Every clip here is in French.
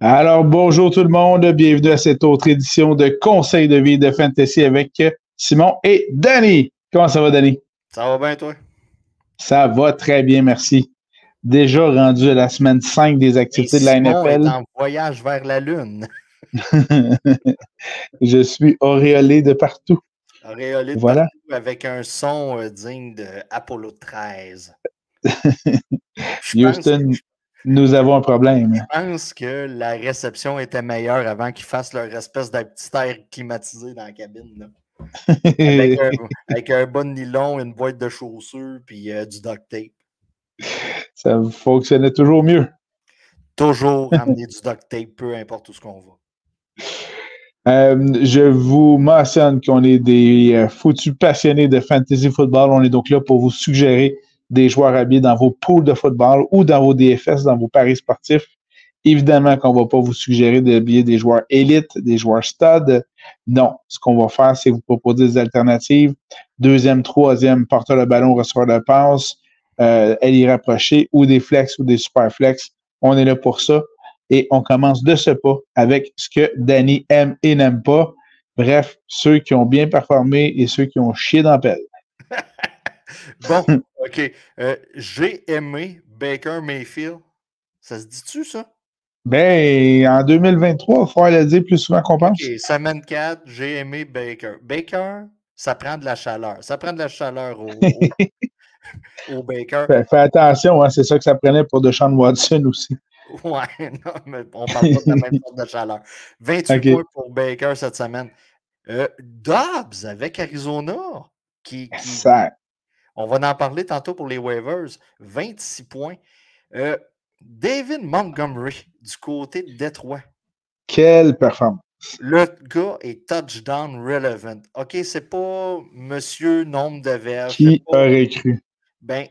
Alors, bonjour tout le monde. Bienvenue à cette autre édition de Conseil de vie de Fantasy avec Simon et Danny. Comment ça va, Danny? Ça va bien, toi? Ça va très bien, merci. Déjà rendu à la semaine 5 des activités de la NFL. Est en voyage vers la Lune. Je suis auréolé de partout. Auréolé de voilà. partout avec un son euh, digne de Apollo 13. Houston, nous avons un problème. Je pense que la réception était meilleure avant qu'ils fassent leur espèce de petit air climatisé dans la cabine. avec, un, bon nylon, une boîte de chaussures puis euh, du duct tape. Ça fonctionnait toujours mieux. Toujours amener du duct tape, peu importe où ce qu'on va. Euh, je vous mentionne qu'on est des euh, foutus passionnés de fantasy football. On est donc là pour vous suggérer des joueurs habillés dans vos pools de football ou dans vos DFS, dans vos paris sportifs. Évidemment qu'on ne va pas vous suggérer d'habiller des joueurs élites, des joueurs stade. Non, ce qu'on va faire, c'est vous proposer des alternatives. Deuxième, troisième, porteur de ballon, receveur de passe, euh, y rapprocher ou des flex ou des super flex. On est là pour ça. Et on commence de ce pas avec ce que Danny aime et n'aime pas. Bref, ceux qui ont bien performé et ceux qui ont chié dans la pelle. bon, OK. Euh, j'ai aimé Baker Mayfield. Ça se dit-tu, ça? Ben, en 2023, il faut le dire plus souvent qu'on pense. OK, semaine 4, j'ai aimé Baker. Baker, ça prend de la chaleur. Ça prend de la chaleur au, au, Baker. Fais, attention, hein, c'est ça que ça prenait pour Deshaun Watson aussi. Ouais, non, mais on parle pas de la même sorte de chaleur. 28 points pour Baker cette semaine. Euh, Dobbs avec Arizona. Qui, on va en parler tantôt pour les waivers. 26 points. Euh, David Montgomery du côté de Détroit. Quelle performance. Le gars est touchdown relevant. OK, c'est pas monsieur nombre de verges. Qui aurait cru? Ben,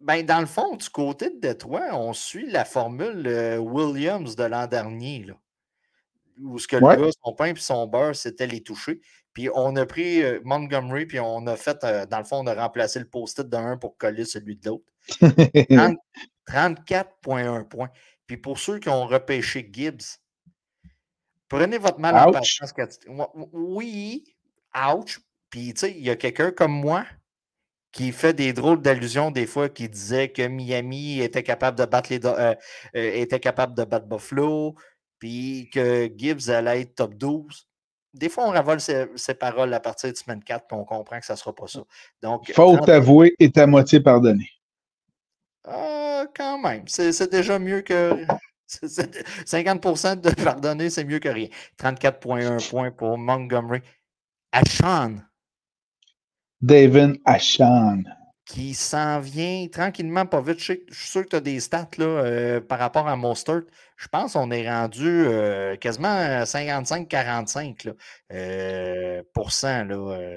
ben, dans le fond, du côté de Détroit, on suit la formule euh, Williams de l'an dernier. Là, où ce que le gars, son pain et son beurre, c'était les toucher. Puis on a pris euh, Montgomery, puis on a fait, euh, dans le fond, on a remplacé le post-it d'un pour coller celui de l'autre. 34,1 points. Puis pour ceux qui ont repêché Gibbs, prenez votre mal en patience. Oui, ouch. Puis, tu sais, il y a quelqu'un comme moi qui fait des drôles d'allusions des fois, qui disait que Miami était capable de battre les euh, euh, était capable de battre Buffalo, puis que Gibbs allait être top 12. Des fois, on ravole ses, paroles à partir de semaine 4, puis on comprend que ça ne sera pas ça. Donc, Faute avouée est à moitié pardonnée. Ah, quand même. C'est déjà mieux que. 50% de pardonner, c'est mieux que rien. 34,1 points pour Montgomery. Ashan. David Ashan. Qui s'en vient tranquillement, pas vite. Je, suis sûr que tu as des stats là, euh, par rapport à Mostert. Je pense qu'on est rendu euh, quasiment à 55-45% euh,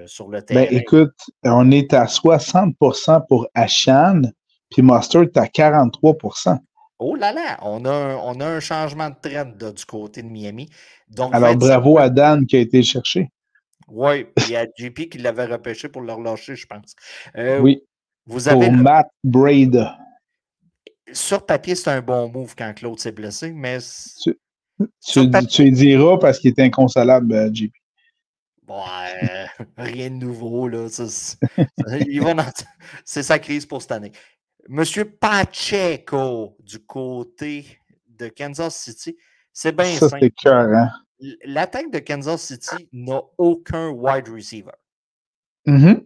sur le ben, terrain. Ben, écoute, on est à 60% pour Ashan puis Mustard est à 43% Oh là là, on a un, on a un changement de trend du côté de Miami. Donc, Alors, bravo à Dan qui a été cherché. Oui, il y a JP qui l'avait repêché pour le relâcher, je pense. Euh, oui. Vous avez pour Matt Braid. Sur papier, c'est un bon move quand Claude s'est blessé, mais. Tu, tu, diras parce qu'il est inconsolable, euh, JP. Bon, rien de nouveau, là. C'est sa crise pour cette année. Monsieur Pacheco du côté de Kansas City, c'est bien Ça, c'est cœur, hein? L'attaque de Kansas City n'a aucun wide receiver. Mm-hmm.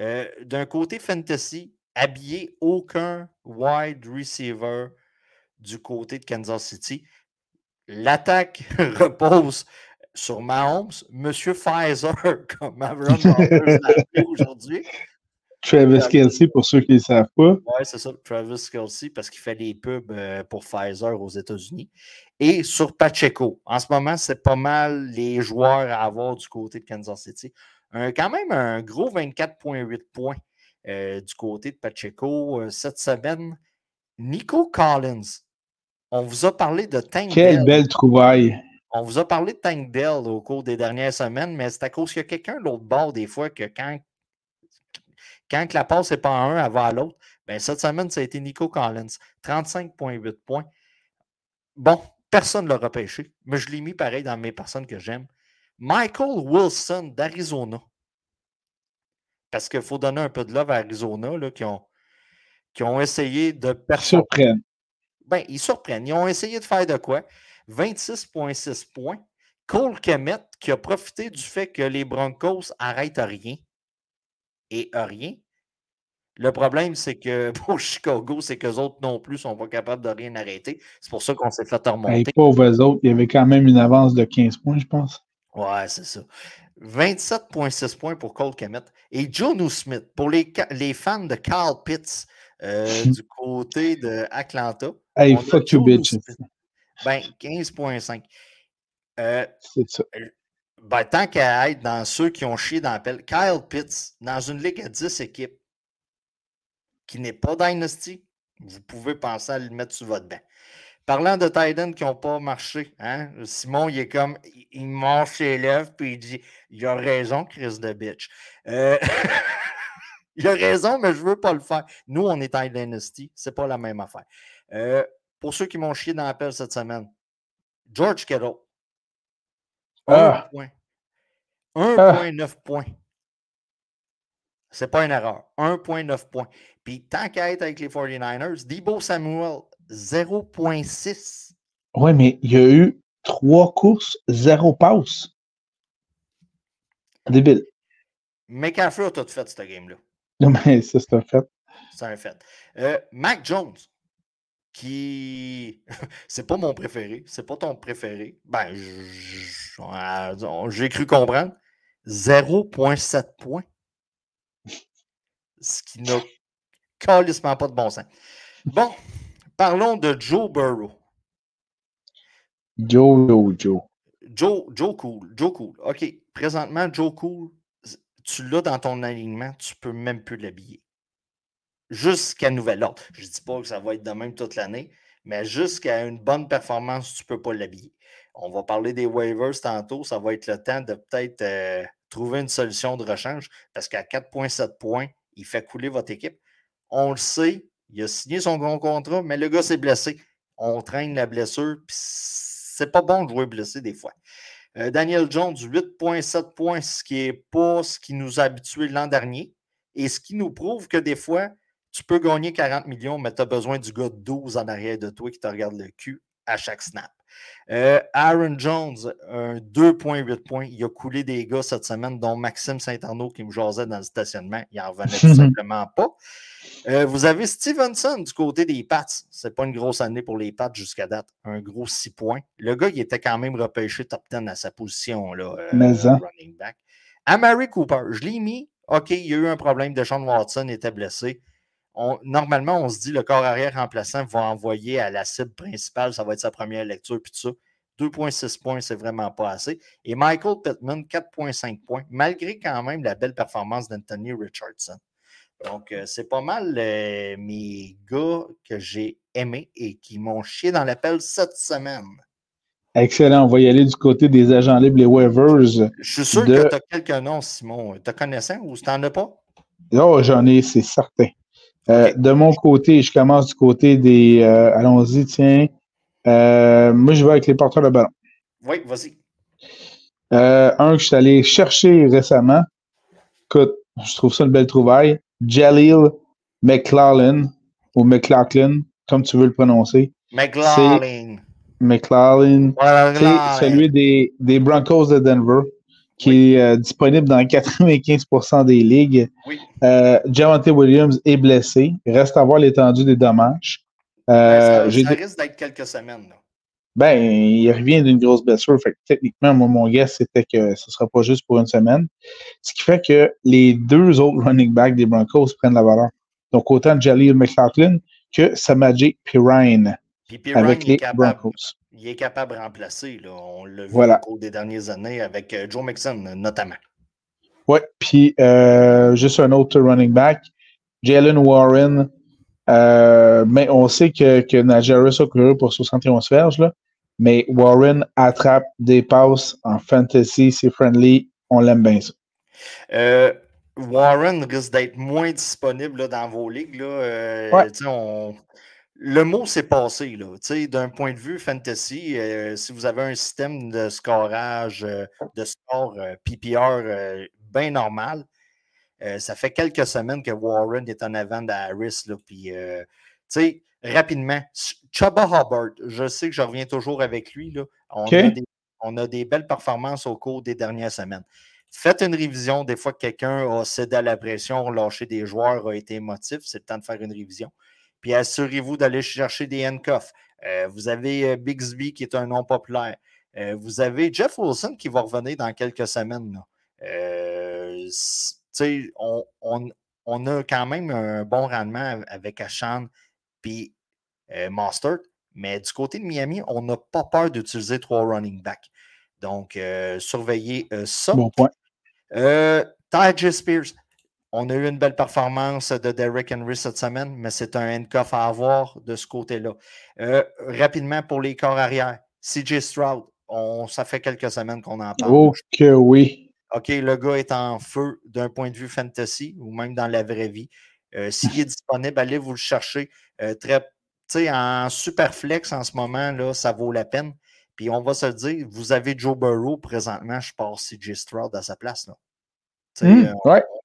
Euh, d'un côté fantasy, habillé aucun wide receiver du côté de Kansas City. L'attaque repose sur Mahomes, Monsieur Pfizer, comme Aaron l'a aujourd'hui. Travis Kelsey, pour ceux qui ne savent pas. Oui, c'est ça, Travis Kelsey, parce qu'il fait les pubs euh, pour Pfizer aux États-Unis. Et sur Pacheco. En ce moment, c'est pas mal les joueurs à avoir du côté de Kansas City. quand même un gros 24,8 points du côté de Pacheco euh, cette semaine. Nico Collins, on vous a parlé de Tank Quelle belle trouvaille! On vous a parlé de Tank Dell au cours des dernières semaines, mais c'est à cause qu'il y a quelqu'un de l'autre bord, des fois, que quand quand la passe n'est pas en un, elle va à l'autre. Ben, cette semaine, ça a été Nico Collins. 35,8 points. Bon, Personne ne l'a repêché, mais je l'ai mis pareil dans mes personnes que j'aime. Michael Wilson d'Arizona. Parce qu'il faut donner un peu de love à Arizona, là, qui, ont, qui ont essayé de performer. Surprennent. Ben, ils surprennent. Ils ont essayé de faire de quoi? 26,6 points. Cole Kemet, qui a profité du fait que les Broncos arrêtent rien et rien. Le problème, c'est que pour Chicago, c'est qu'eux autres non plus sont pas capables de rien arrêter. C'est pour ça qu'on s'est fait remonter. Et pauvres autres, il y avait quand même une avance de 15 points, je pense. Ouais, c'est ça. 27,6 points pour Cole Kemet. Et Jono Smith, pour les, les fans de Carl Pitts euh, du côté de Atlanta. Hey, fuck you, bitch. Ben, 15,5. Euh, c'est ça. Euh, ben, tant qu'à être dans ceux qui ont chié dans l'appel, Kyle Pitts, dans une ligue à 10 équipes, qui n'est pas Dynasty, vous pouvez penser à le mettre sur votre banc. Parlant de Titan qui n'ont pas marché, hein, Simon, il est comme, il mange ses lèvres, puis il dit Il a raison, Chris de bitch. Euh, il a raison, mais je ne veux pas le faire. Nous, on est en Dynasty, c'est pas la même affaire. Euh, pour ceux qui m'ont chié dans l'appel cette semaine, George Kittle. 1 ah. point. 1,9 ah. points. C'est pas une erreur. 1,9 points. Puis tant qu'à être avec les 49ers, Debo Samuel, 0,6. Oui, mais il y a eu trois courses, zéro passe. Débile. McCaffrey a tout fait, ce game-là. Non, mais ça, c'est un fait. C'est un fait. Euh, Mac Jones, qui. c'est pas mon préféré. C'est pas ton préféré. Ben, j'ai cru comprendre. 0,7 points ce qui n'a carrément pas de bon sens. Bon, parlons de Joe Burrow. Joe, Joe, Joe. Joe, Joe Cool. Joe Cool. OK. Présentement, Joe Cool, tu l'as dans ton alignement, tu peux même plus l'habiller. Jusqu'à nouvel ordre. Je ne dis pas que ça va être de même toute l'année, mais jusqu'à une bonne performance, tu ne peux pas l'habiller. On va parler des waivers tantôt. Ça va être le temps de peut-être euh, trouver une solution de rechange parce qu'à 4,7 points, il fait couler votre équipe. On le sait, il a signé son grand contrat, mais le gars s'est blessé. On traîne la blessure, puis c'est pas bon de jouer blessé des fois. Euh, Daniel Jones, 8,7 points, ce qui n'est pas ce qui nous a habitués l'an dernier. Et ce qui nous prouve que des fois, tu peux gagner 40 millions, mais tu as besoin du gars de 12 en arrière de toi qui te regarde le cul à chaque snap. Euh, Aaron Jones, un 2,8 points. Il a coulé des gars cette semaine, dont Maxime Saint-Arnaud qui me jasait dans le stationnement. Il n'en revenait tout simplement pas. Euh, vous avez Stevenson du côté des Pats. C'est pas une grosse année pour les Pats jusqu'à date. Un gros 6 points. Le gars, il était quand même repêché top 10 à sa position, là, euh, running back. Amari Cooper, je l'ai mis. OK, il y a eu un problème. de Sean Watson était blessé normalement, on se dit le corps arrière remplaçant va envoyer à la cible principale, ça va être sa première lecture, puis tout ça. 2,6 points, c'est vraiment pas assez. Et Michael Pittman, 4,5 points, malgré quand même la belle performance d'Anthony Richardson. Donc, euh, c'est pas mal euh, mes gars que j'ai aimés et qui m'ont chié dans l'appel cette semaine. Excellent. On va y aller du côté des agents libres, les waivers. Je suis sûr que tu as quelques noms, Simon. Tu connaissant ou tu n'en as pas? Non, oh, j'en ai, c'est certain. Euh, de mon côté, je commence du côté des. Euh, allons-y, tiens. Euh, moi, je vais avec les porteurs de ballon. Oui, vas-y. un que je suis allé chercher récemment. Écoute, je trouve ça une belle trouvaille. Jalil McLaughlin, ou McLaughlin, comme tu veux le prononcer. McLaughlin. McLaughlin. C'est celui des, des Broncos de Denver qui est euh, disponible dans 95% des ligues. Oui. Euh, Javante Williams est blessé. Il reste à voir l'étendue des dommages. Euh, ça, risque d'être quelques semaines. Ben, il revient d'une grosse blessure. Fait techniquement, moi, mon guess, c'était que ce ne sera pas juste pour une semaine. Ce qui fait que les deux autres running backs des Broncos prennent la valeur. Donc, autant Jaleel McLaughlin que Samaji Pirine avec les Broncos il est capable de remplacer. Là. On l'a vu au cours des dernières années avec euh, Joe Mixon, notamment. Oui, puis euh, juste un autre running back, Jalen Warren. Euh, mais on sait que, que Najaris a couru pour 71 verges, là, mais Warren attrape des passes en fantasy, c'est friendly, on l'aime bien ça. Warren risque d'être moins disponible là, dans vos ligues. Là. On, le mot s'est passé. D'un point de vue fantasy, euh, si vous avez un système de scorage, euh, de score euh, PPR bien normal, ça fait quelques semaines que Warren est en avant d'Harris. Puis, rapidement, Chubba Hubbard, je sais que je reviens toujours avec lui. Là. On, a des, on, a des, belles performances au cours des dernières semaines. Faites une révision. Des fois que quelqu'un a cédé à la pression, lâché des joueurs, a été émotif, c'est le temps de faire une révision. Puis assurez-vous d'aller chercher des handcuffs. Euh, vous avez euh, Bixby qui est un nom populaire. Euh, vous avez Jeff Wilson qui va revenir dans quelques semaines. On, on, a quand même un bon rendement avec Ashan puis Mustard. Mais du côté de Miami, on n'a pas peur d'utiliser trois running backs. Donc, surveillez ça. Bon point. Ty Spears, on a eu une belle performance de Derrick Henry cette semaine, mais c'est un handcuff à avoir de ce côté-là. Euh, rapidement pour les corps arrière, CJ Stroud, on, ça fait quelques semaines qu'on en parle. Ok, oui. OK, le gars est en feu d'un point de vue fantasy ou même dans la vraie vie. Euh, s'il est disponible, allez vous le chercher. Euh, très, en super flex en ce moment, là, ça vaut la peine. Puis on va se dire, vous avez Joe Burrow présentement, je passe CJ Stroud à sa place. Là.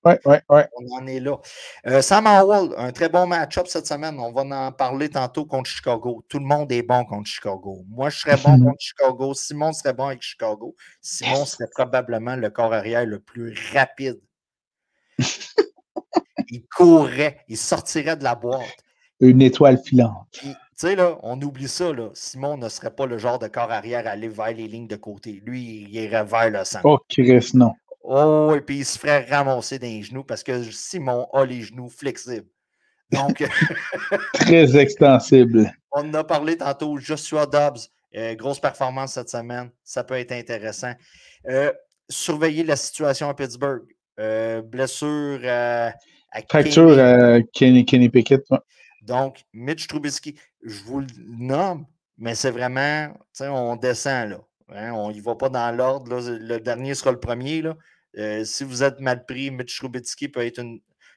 Oui, oui. On en est là. Euh, Sam Howell, un très bon match-up cette semaine. On va en parler tantôt contre Chicago. Tout le monde est bon contre Chicago. Moi, je serais bon contre Chicago. Simon serait bon avec Chicago. Simon serait probablement le corps arrière le plus rapide. il courrait, il sortirait de la boîte. Une étoile filante. Tu sais, là, on oublie ça, là. Simon ne serait pas le genre de corps arrière à aller vers les lignes de côté. Lui, il irait vers le centre. Oh, Chris, non. Oh, et puis il se ferait ramasser dans les genoux parce que Simon a les genoux flexibles. Donc. Très extensible. On en a parlé tantôt. Joshua Dobbs, euh, grosse performance cette semaine. Ça peut être intéressant. Euh, surveiller la situation à Pittsburgh. Euh, blessure à Fracture à Kenny, Kenny Pickett. Donc, Mitch Trubisky, je vous le nomme, mais c'est vraiment, on descend là. Hein, on n'y va pas dans l'ordre. Le dernier sera le premier. Là. Euh, si vous êtes mal pris, Mitch Trubitsky peut être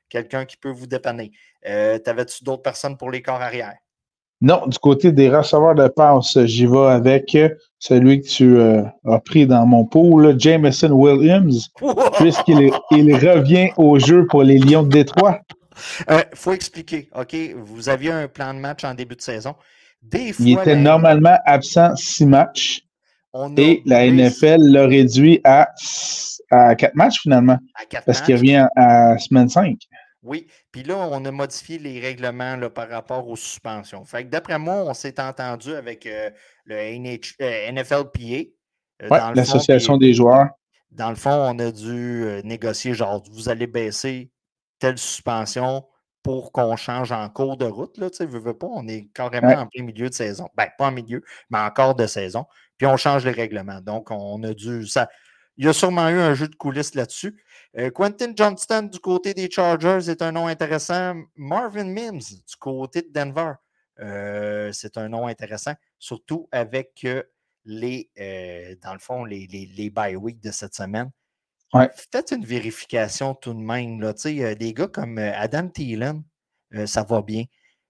quelqu'un qui peut vous dépanner. Euh, T'avais-tu d'autres personnes pour les corps arrière? Non, du côté des receveurs de passe, j'y vais avec celui que tu euh, as pris dans mon pool, Jameson Williams, puisqu'il il revient au jeu pour les Lions de Détroit. Il euh, faut expliquer, OK? Vous aviez un plan de match en début de saison. il était normalement absent six matchs. et la NFL l'a réduit à à quatre matchs finalement. parce qu'il revient à, semaine 5. Oui, puis là, on a modifié les règlements là, par rapport aux suspensions. Fait que d'après moi, on s'est entendu avec euh, le NH, euh, NFLPA. Euh, l'association des joueurs. Dans le fond, on a dû négocier, genre, vous allez baisser telle suspension pour qu'on change en cours de route. Là, tu sais, veux, pas, on est carrément en plein milieu de saison. Ben, pas en milieu, mais en quart de saison. Puis on change les règlements. Donc, on a dû. Ça, il y a sûrement eu un jeu de coulisses là-dessus. Euh, Quentin Johnston du côté des Chargers est un nom intéressant. Marvin Mims du côté de Denver, euh, c'est un nom intéressant, surtout avec euh, les, dans le fond, les, les, les bye week de cette semaine. Faites une vérification tout de même. Là. des gars comme Adam Thielen, ça va bien.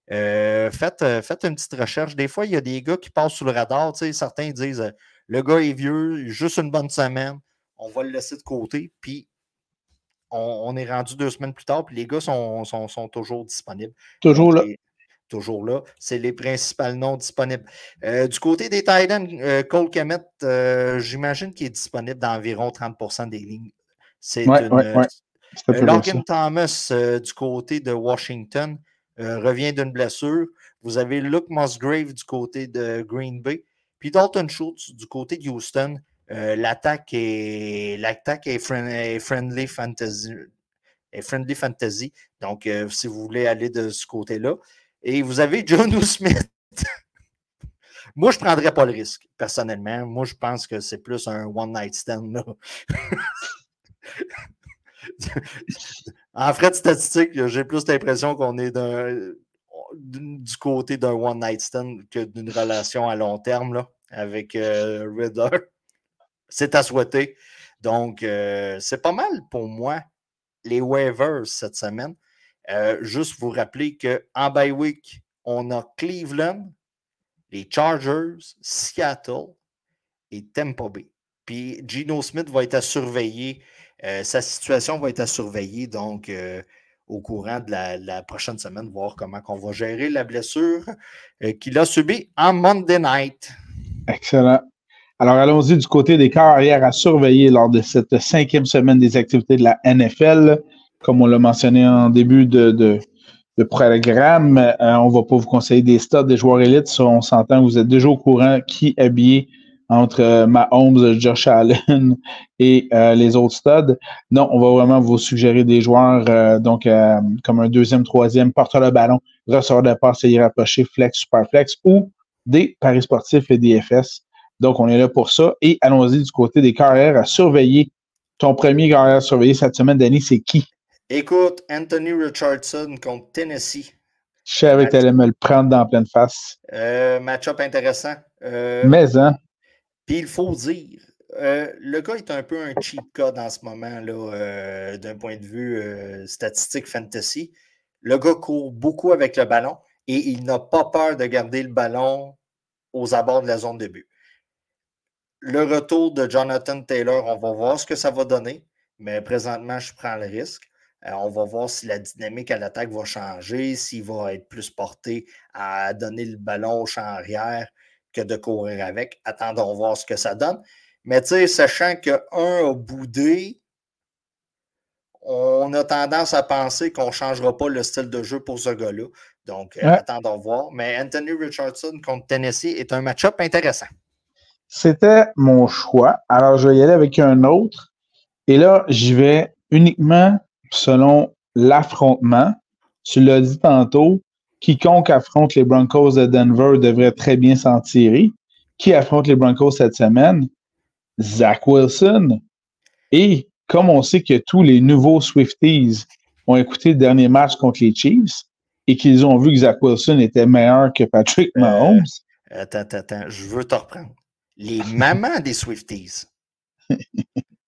faites, faites, une petite recherche. Des fois, il y a des gars qui passent sous le radar. Certains disent le gars est vieux, juste une bonne semaine on va le laisser de côté, puis on, est rendu deux semaines plus tard, puis les gars sont, toujours disponibles. Toujours là. toujours là. C'est les principaux noms disponibles. Euh, du côté des Titans, euh, Cole Kemet, euh, j'imagine qu'il est disponible dans environ 30% des lignes. C'est Logan Thomas du côté de Washington revient d'une blessure. Vous avez Luke Musgrave du côté de Green Bay. Puis Dalton Schultz du côté de Houston euh, l'attaque est, friendly fantasy. Donc, euh, si vous voulez aller de ce côté-là. Et vous avez John Smith. Moi, je ne prendrais pas le risque, personnellement. Moi, je pense que c'est plus un one-night stand. en frais de statistique, j'ai plus l'impression qu'on est du côté d'un one-night stand que d'une relation à long terme avec euh, Riddler c'est à souhaiter. Donc, euh, c'est pas mal pour moi, les waivers cette semaine. Euh, juste vous rappeler qu'en bye week, on a Cleveland, les Chargers, Seattle et Tampa Bay. Puis Gino Smith va être à surveiller. Euh, sa situation va être à surveiller, donc au courant de la, prochaine semaine, voir comment on va gérer la blessure qu'il a subie en Monday night. Excellent. Alors, allons-y du côté des carrières à surveiller lors de cette cinquième semaine des activités de la NFL. Comme on l'a mentionné en début de, programme, euh, on ne va pas vous conseiller des stades des joueurs élites. on s'entend, vous êtes déjà au courant qui habillé entre euh, Mahomes, Josh Allen et euh, les autres studs. Non, on va vraiment vous suggérer des joueurs donc comme un deuxième, troisième, porteur de ballon, receveur de passe et rapproché, flex, super flex ou des paris sportifs et des FS. Donc, on est là pour ça. Et allons-y du côté des carrières à surveiller. Ton premier carrière à surveiller cette semaine, Danny, c'est qui? Écoute, Anthony Richardson contre Tennessee. Je savais que tu allais me le prendre dans pleine face. Euh, Match-up intéressant. Euh, Mais, hein? Puis il faut dire, euh, le gars est un peu un cheap code en ce moment, là, d'un point de vue statistique fantasy. Le gars court beaucoup avec le ballon et il n'a pas peur de garder le ballon aux abords de la zone de but le retour de Jonathan Taylor, on va voir ce que ça va donner, mais présentement, je prends le risque. Euh, on va voir si la dynamique à l'attaque va changer, s'il va être plus porté à donner le ballon au champ arrière que de courir avec. Attendons voir ce que ça donne. Mais tu sais, sachant qu'un a boudé, on a tendance à penser qu'on ne changera pas le style de jeu pour ce gars-là. Donc, euh, attendons voir. Mais Anthony Richardson contre Tennessee est un match-up intéressant. C'était mon choix. Alors, je vais y aller avec un autre. Et là, j'y vais uniquement selon l'affrontement. Tu l'as dit tantôt, quiconque affronte les Broncos de Denver devrait très bien s'en tirer. Qui affronte les Broncos cette semaine? Zach Wilson. Et comme on sait que tous les nouveaux Swifties ont écouté le dernier match contre les Chiefs et qu'ils ont vu que Zach Wilson était meilleur que Patrick euh, Mahomes. attends, attends, attends, je veux te reprendre les mamans des Swifties.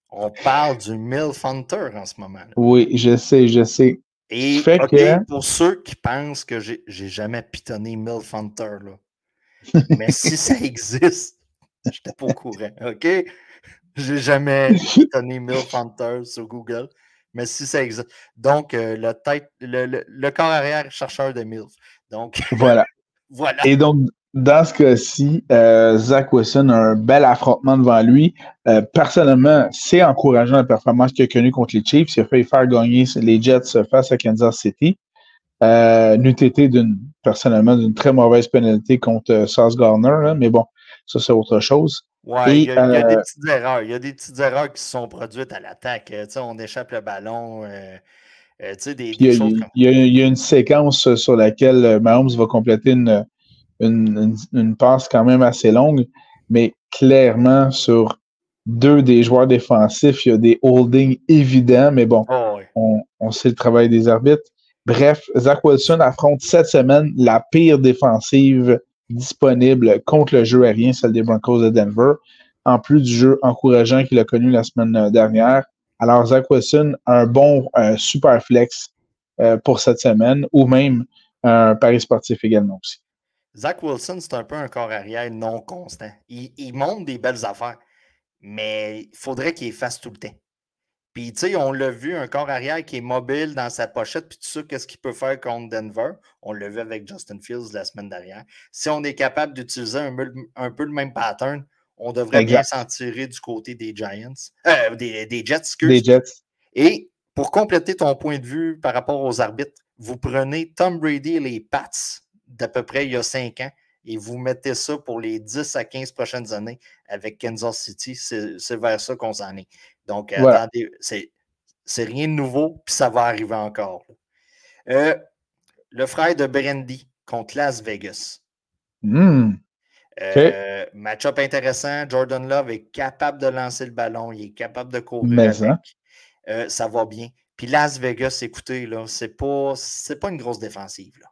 On parle du MILF Hunter en ce moment. -là. Oui, je sais, je sais. Et pour ceux qui pensent que j'ai jamais pitonné MILF Hunter, là. mais si ça existe, je n'étais pas au courant, OK? J'ai jamais pitonné MILF Hunter sur Google, mais si ça existe. Donc, euh, le, tête, le, le, corps arrière chercheur de MILF. Donc, voilà. voilà. Et donc, dans ce cas-ci, euh, Zach Wilson a un bel affrontement devant lui. Euh, personnellement, c'est encourageant la performance qu'il a connue contre les Chiefs. Il a failli faire gagner les Jets face à Kansas City. Euh, N'eût été d'une, personnellement d'une très mauvaise pénalité contre euh, Sauce Garner, mais bon, ça c'est autre chose. Oui, il, y a des petites erreurs. Il y a des petites erreurs qui se sont produites à l'attaque. on échappe le ballon. des, il, y a, une séquence sur laquelle Mahomes va compléter une, une, passe quand même assez longue, mais clairement, sur deux des joueurs défensifs, il y a des holdings évidents, mais bon, ah on, sait le travail des arbitres. Bref, Zach Wilson affronte cette semaine la pire défensive disponible contre le jeu aérien, celle des Broncos de Denver, en plus du jeu encourageant qu'il a connu la semaine dernière. Alors, Zach Wilson a un bon euh, super flex euh, pour cette semaine, ou même un pari sportif également aussi. Zach Wilson, c'est un peu un corps arrière non constant. Il, montre des belles affaires, mais il faudrait qu'il efface tout le temps. Puis, tu sais, on l'a vu, un corps arrière qui est mobile dans sa pochette, puis tout ça, qu'est-ce qu'il peut faire contre Denver? On l'a vu avec Justin Fields la semaine dernière. Si on est capable d'utiliser un, peu le même pattern, on devrait bien s'en tirer du côté des Giants, euh, des, des, Jets, Des Jets. Et pour compléter ton point de vue par rapport aux arbitres, vous prenez Tom Brady et les Pats d'à peu près il y a cinq ans et vous mettez ça pour les 10 à 15 prochaines années avec Kansas City, c'est vers ça qu'on s'en est. Donc, attendez, c'est rien de nouveau, puis ça va arriver encore. Euh, le frère de Brandy contre Las Vegas. Hmm. Euh, match-up intéressant. Jordan Love est capable de lancer le ballon, il est capable de courir hein. euh, ça va bien. Puis Las Vegas, écoutez, là, c'est pas, pas une grosse défensive. Là.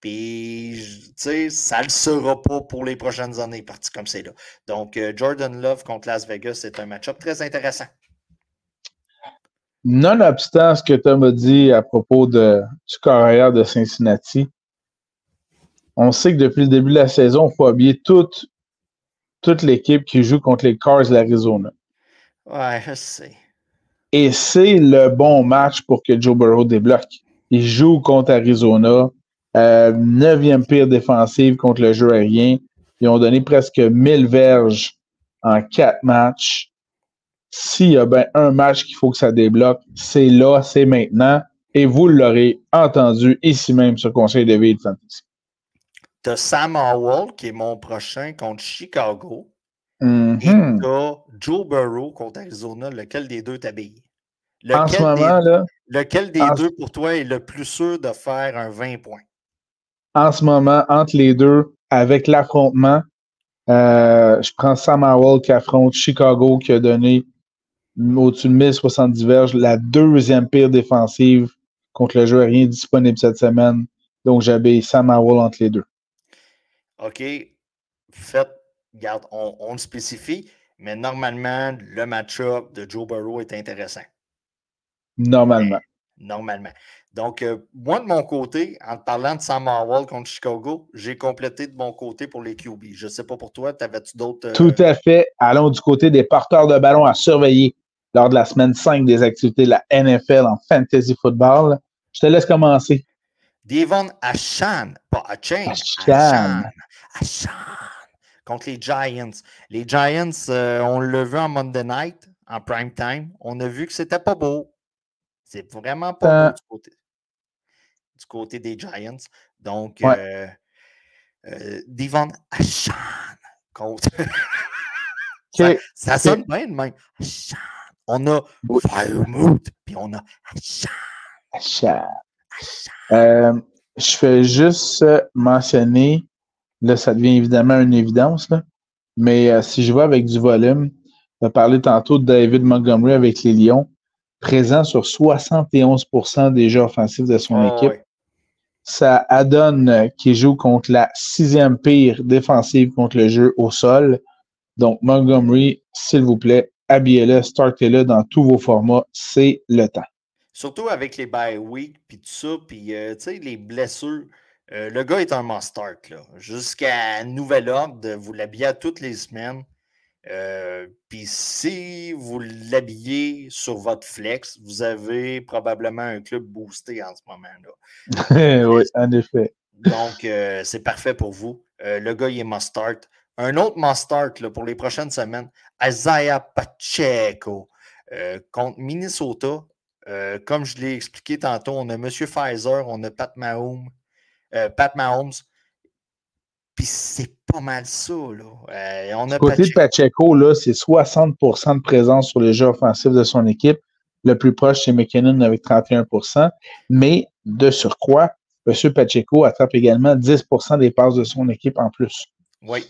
Puis, tu sais, ça ne le sera pas pour les prochaines années, parti comme c'est là. Donc, euh, Jordan Love contre Las Vegas, c'est un match-up très intéressant. Nonobstant ce que Tom a dit à propos de, du carrière de Cincinnati, on sait que depuis le début de la saison, il faut habiller toute, toute l'équipe qui joue contre les Cars de l'Arizona. Ouais, je sais. Et c'est le bon match pour que Joe Burrow débloque. Il joue contre Arizona. Euh, neuvième pire défensive contre le jeu aérien. Ils ont donné presque 1000 verges en quatre matchs. S'il y a bien un match qu'il faut que ça débloque, c'est là, c'est maintenant. Et vous l'aurez entendu ici même sur Conseil de Ville Fantasy. Tu as Sam Howell, qui est mon prochain contre Chicago. Mm-hmm. Et tu as Joe Burrow contre Arizona. Lequel des deux t'habille? En ce moment, là. Lequel des deux pour toi est le plus sûr de faire un 20 points? En ce moment, entre les deux, avec l'affrontement, euh, je prends Sam Howell qui affronte Chicago qui a donné au-dessus de 1070 verges, la deuxième pire défensive contre le jeu rien disponible cette semaine. Donc, j'habille Sam Howell entre les deux. OK. Faites, regarde, on, le spécifie, mais normalement, le match-up de Joe Burrow est intéressant. Normalement. normalement. Donc, euh, moi, de mon côté, en te parlant de Sam Howell contre Chicago, j'ai complété de mon côté pour les QB. Je ne sais pas pour toi, t'avais-tu d'autres. Euh, Tout à fait. Allons du côté des porteurs de ballon à surveiller lors de la semaine 5 des activités de la NFL en fantasy football. Je te laisse commencer. Devon Achan, pas Achan. Achan. Achan. Contre les Giants. Les Giants, euh, on l'a vu en Monday night, en prime time. On a vu que c'était pas beau. C'est vraiment pas beau du côté, du côté des Giants. Donc, euh, euh, Devon Achan contre. ça, sonne bien de même. Achan. On a Firemood, puis on a Achan. Euh, je fais juste mentionner, là, ça devient évidemment une évidence, là, mais euh, si je vois avec du volume, on a parlé tantôt de David Montgomery avec les Lions, présent sur 71% des jeux offensifs de son ah, équipe. Ça adonne euh, qui joue contre la sixième pire défensive contre le jeu au sol. Donc, Montgomery, s'il vous plaît, habillez-le, startez-le dans tous vos formats. C'est le temps. Surtout avec les bye week, puis tout ça, puis euh, les blessures. Euh, le gars est un must-start, Jusqu'à nouvel ordre, vous l'habillez toutes les semaines. Euh, puis si vous l'habillez sur votre flex, vous avez probablement un club boosté en ce moment-là. oui, en effet. Donc, c'est parfait pour vous. le gars, il est must-start. Un autre must-start pour les prochaines semaines, Isaiah Pacheco contre Minnesota. Euh, comme je l'ai expliqué tantôt, on a M. Pfizer, on a Pat Mahomes. Euh, Pat Mahomes. Puis c'est pas mal ça. Là. Euh, on a côté de Pacheco, là, c'est 60% de présence sur le jeu offensif de son équipe. Le plus proche, c'est McKinnon avec 31% Mais de surcroît, M. Pacheco attrape également 10% des passes de son équipe en plus. Oui.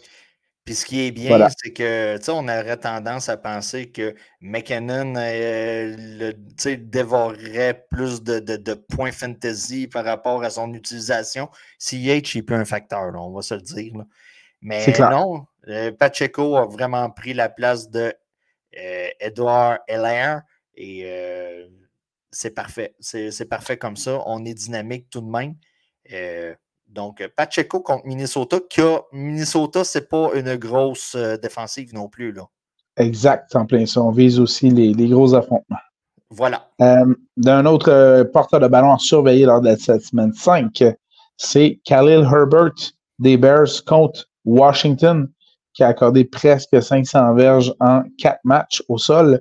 Puis ce qui est bien, c'est que, on aurait tendance à penser que McKinnon euh, dévorerait plus de, points fantasy par rapport à son utilisation. CH est plus un facteur, on va se le dire. Mais non, euh, Pacheco a vraiment pris la place de euh, Edouard Heller et c'est parfait. C'est parfait comme ça. On est dynamique tout de même. Donc, euh, Pacheco contre Minnesota, qui a, Minnesota, c'est pas une grosse euh, défensive non plus. Là. Exact, en plein ça. On vise aussi les, gros affrontements. Voilà. Euh, d'un autre porteur de ballon à surveiller lors de cette semaine 5, c'est Khalil Herbert des Bears contre Washington, qui a accordé presque 500 verges en quatre matchs au sol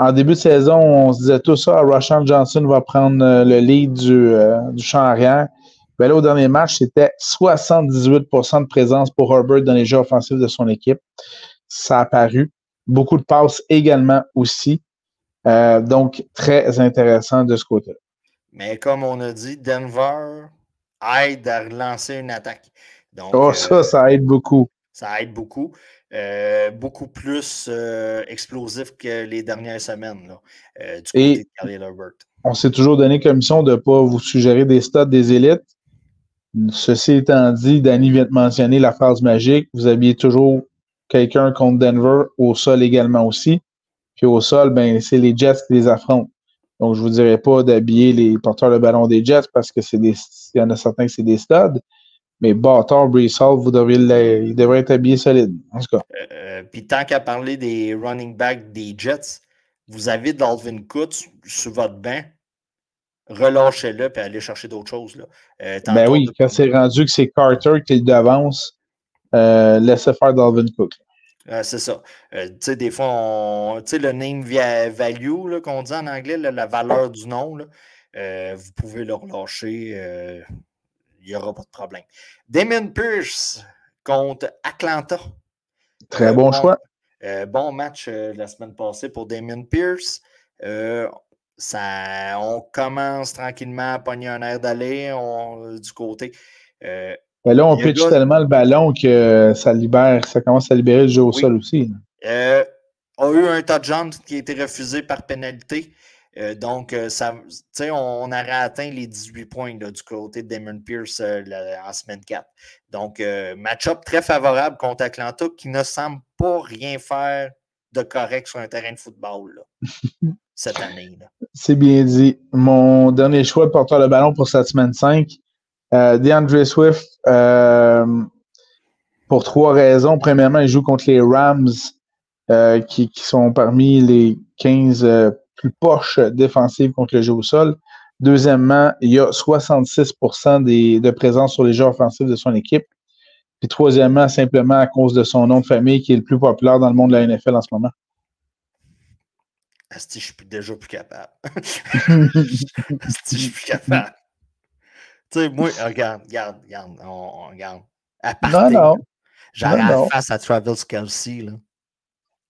en début de saison, on se disait tout ça, Roshan Johnson va prendre euh, le lead du, euh, champ arrière. Ben là, au dernier match, c'était 78% de présence pour Herbert dans les jeux offensifs de son équipe. Ça a paru. Beaucoup de passes également aussi. Euh, donc, très intéressant de ce côté-là. Mais comme on a dit, Denver aide à relancer une attaque. Donc, oh, ça, ça aide beaucoup. Ça aide beaucoup. Euh, beaucoup plus euh, explosif que les dernières semaines là, euh, du côté de Khalil Herbert. On s'est toujours donné comme mission de ne pas vous suggérer des stats des élites. Ceci étant dit, Danny vient de mentionner la phrase magique. Vous habillez toujours quelqu'un contre Denver, au sol également aussi. Puis au sol, ben, c'est les Jets qui les affrontent. Donc, je ne vous dirais pas d'habiller les porteurs de ballon des Jets parce que c'est des, il y en a certains que c'est des studs. Mais Bâtard, Brees vous devriez il devrait être habillé solide, en tout cas. Euh, puis tant qu'à parler des running backs des Jets, vous avez Dalvin Cook sur votre banc, relâchez-le et allez chercher d'autres choses. Là. Euh, ben oui, quand c'est rendu que c'est Carter qui devance, euh, laissez faire Dalvin Cook. Euh, c'est ça. tu sais, des fois, le name value qu'on dit en anglais, la valeur du nom, vous pouvez le relâcher il n'y aura pas de problème. Damon Pierce contre Atlanta. Très euh, bon, choix. Euh, bon match euh, la semaine passée pour Damon Pierce. ça, on commence tranquillement à pogner un air d'aller du côté. Là, on pitch tellement le ballon que ça libère, ça commence à libérer le jeu au sol aussi. a eu un touchdown qui a été refusé par pénalité. Euh, donc, euh, ça, on, on aurait atteint les 18 points du côté de Damon Pierce euh, en semaine 4. Donc, match-up très favorable contre Atlanta qui ne semble pas rien faire de correct sur un terrain de football cette année. C'est bien dit. Mon dernier choix de porteur de ballon pour cette semaine 5, DeAndre Swift, pour trois raisons. Premièrement, il joue contre les Rams qui, qui, sont parmi les 15 plus poche défensive contre le jeu au sol. Deuxièmement, il y a 66% de présence sur les jeux offensifs de son équipe. Puis troisièmement, simplement à cause de son nom de famille qui est le plus populaire dans le monde de la NFL en ce moment. Asti, je suis déjà plus capable. Asti, je suis plus capable. tu sais, moi, regarde, regarde, regarde, on, regarde. À non, non. J'aurais face à Travis Kelsey, là.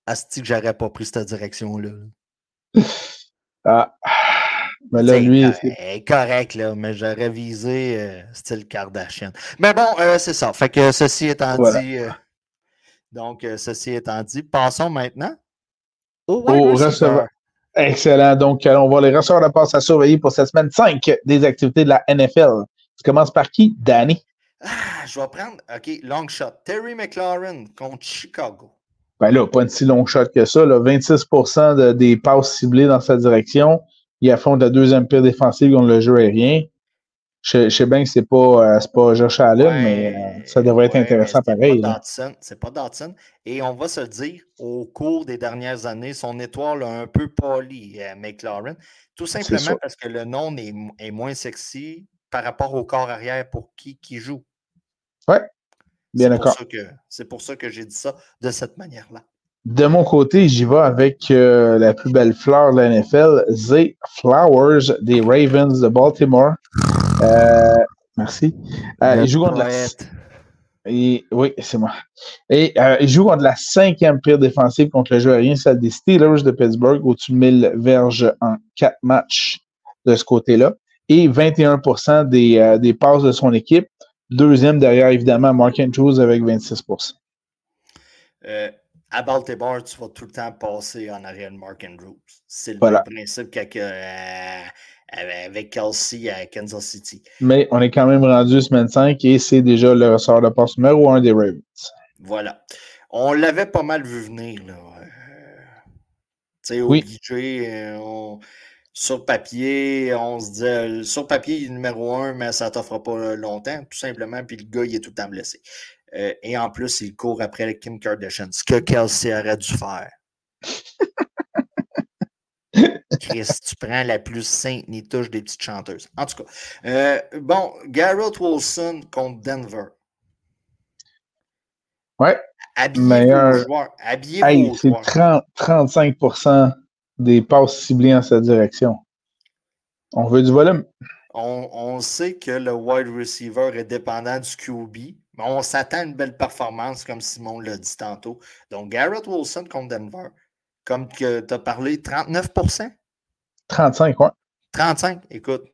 Asti, que j'aurais pas pris cette direction-là. Ah. Mais là, lui. C'est correct, là, mais j'aurais visé euh, style Kardashian. Mais bon, euh, c'est ça. Fait que ceci étant dit. Euh, donc, ceci étant dit, passons maintenant au, receveur. Excellent. Donc, on va les receveurs de passe à surveiller pour cette semaine 5 des activités de la NFL. Tu commences par qui, Danny? Ah, je vais prendre, OK, long shot. Terry McLaurin contre Chicago. Ben là, pas un si long shot que ça. Là. 26 de, des passes ciblées dans sa direction. Il affronte la deuxième pire défensive contre le jeu aérien. Je, sais bien que c'est pas, euh, pas Josh Allen, mais euh, ça devrait être intéressant pareil. C'est pas Dotson. Et on va se le dire, au cours des dernières années, son étoile a un peu poli, euh, McLaren. Tout simplement parce que le nom est, est, moins sexy par rapport au corps arrière pour qui qui joue. Ouais, Bien d'accord. C'est pour ça que j'ai dit ça de cette manière-là. De mon côté, j'y vais avec euh, la plus belle fleur de la NFL, Zay Flowers des Ravens de Baltimore. Euh, merci. Euh, il joue contre la. oui, c'est moi. Et il joue contre la cinquième pire défensive contre le jeu aérien, celle des Steelers de Pittsburgh, au-dessus de 1000 verges en quatre matchs de ce côté-là. Et 21 des, des passes de son équipe Deuxième derrière, évidemment, Mark Andrews avec 26% euh, À Baltimore, tu vas tout le temps passer en arrière de Mark Andrews. C'est le principe qu'avec euh, avec Kelsey à Kansas City. Mais on est quand même rendu semaine 5 et c'est déjà le ressort de passe numéro 1 des Ravens. Voilà. On l'avait pas mal vu venir. Là. Euh, tu sais, oui. on sur papier, on se dit, euh, sur papier, il est numéro un, mais ça ne t'offre pas longtemps, tout simplement. Puis le gars, il est tout le temps blessé. Euh, et en plus, il court après Kim Kardashian, ce que Kelsey aurait dû faire. Chris, tu prends la plus sainte ni touche des petites chanteuses. En tout cas, euh, bon, Garrett Wilson contre Denver. Ouais. Habillez meilleur... vos joueurs. Habillez hey, C'est 35 des passes ciblées en sa direction. On veut du volume. On, sait que le wide receiver est dépendant du QB, mais on s'attend à une belle performance, comme Simon l'a dit tantôt. Donc, Garrett Wilson contre Denver, comme tu as parlé, 39% 35, quoi. 35, écoute,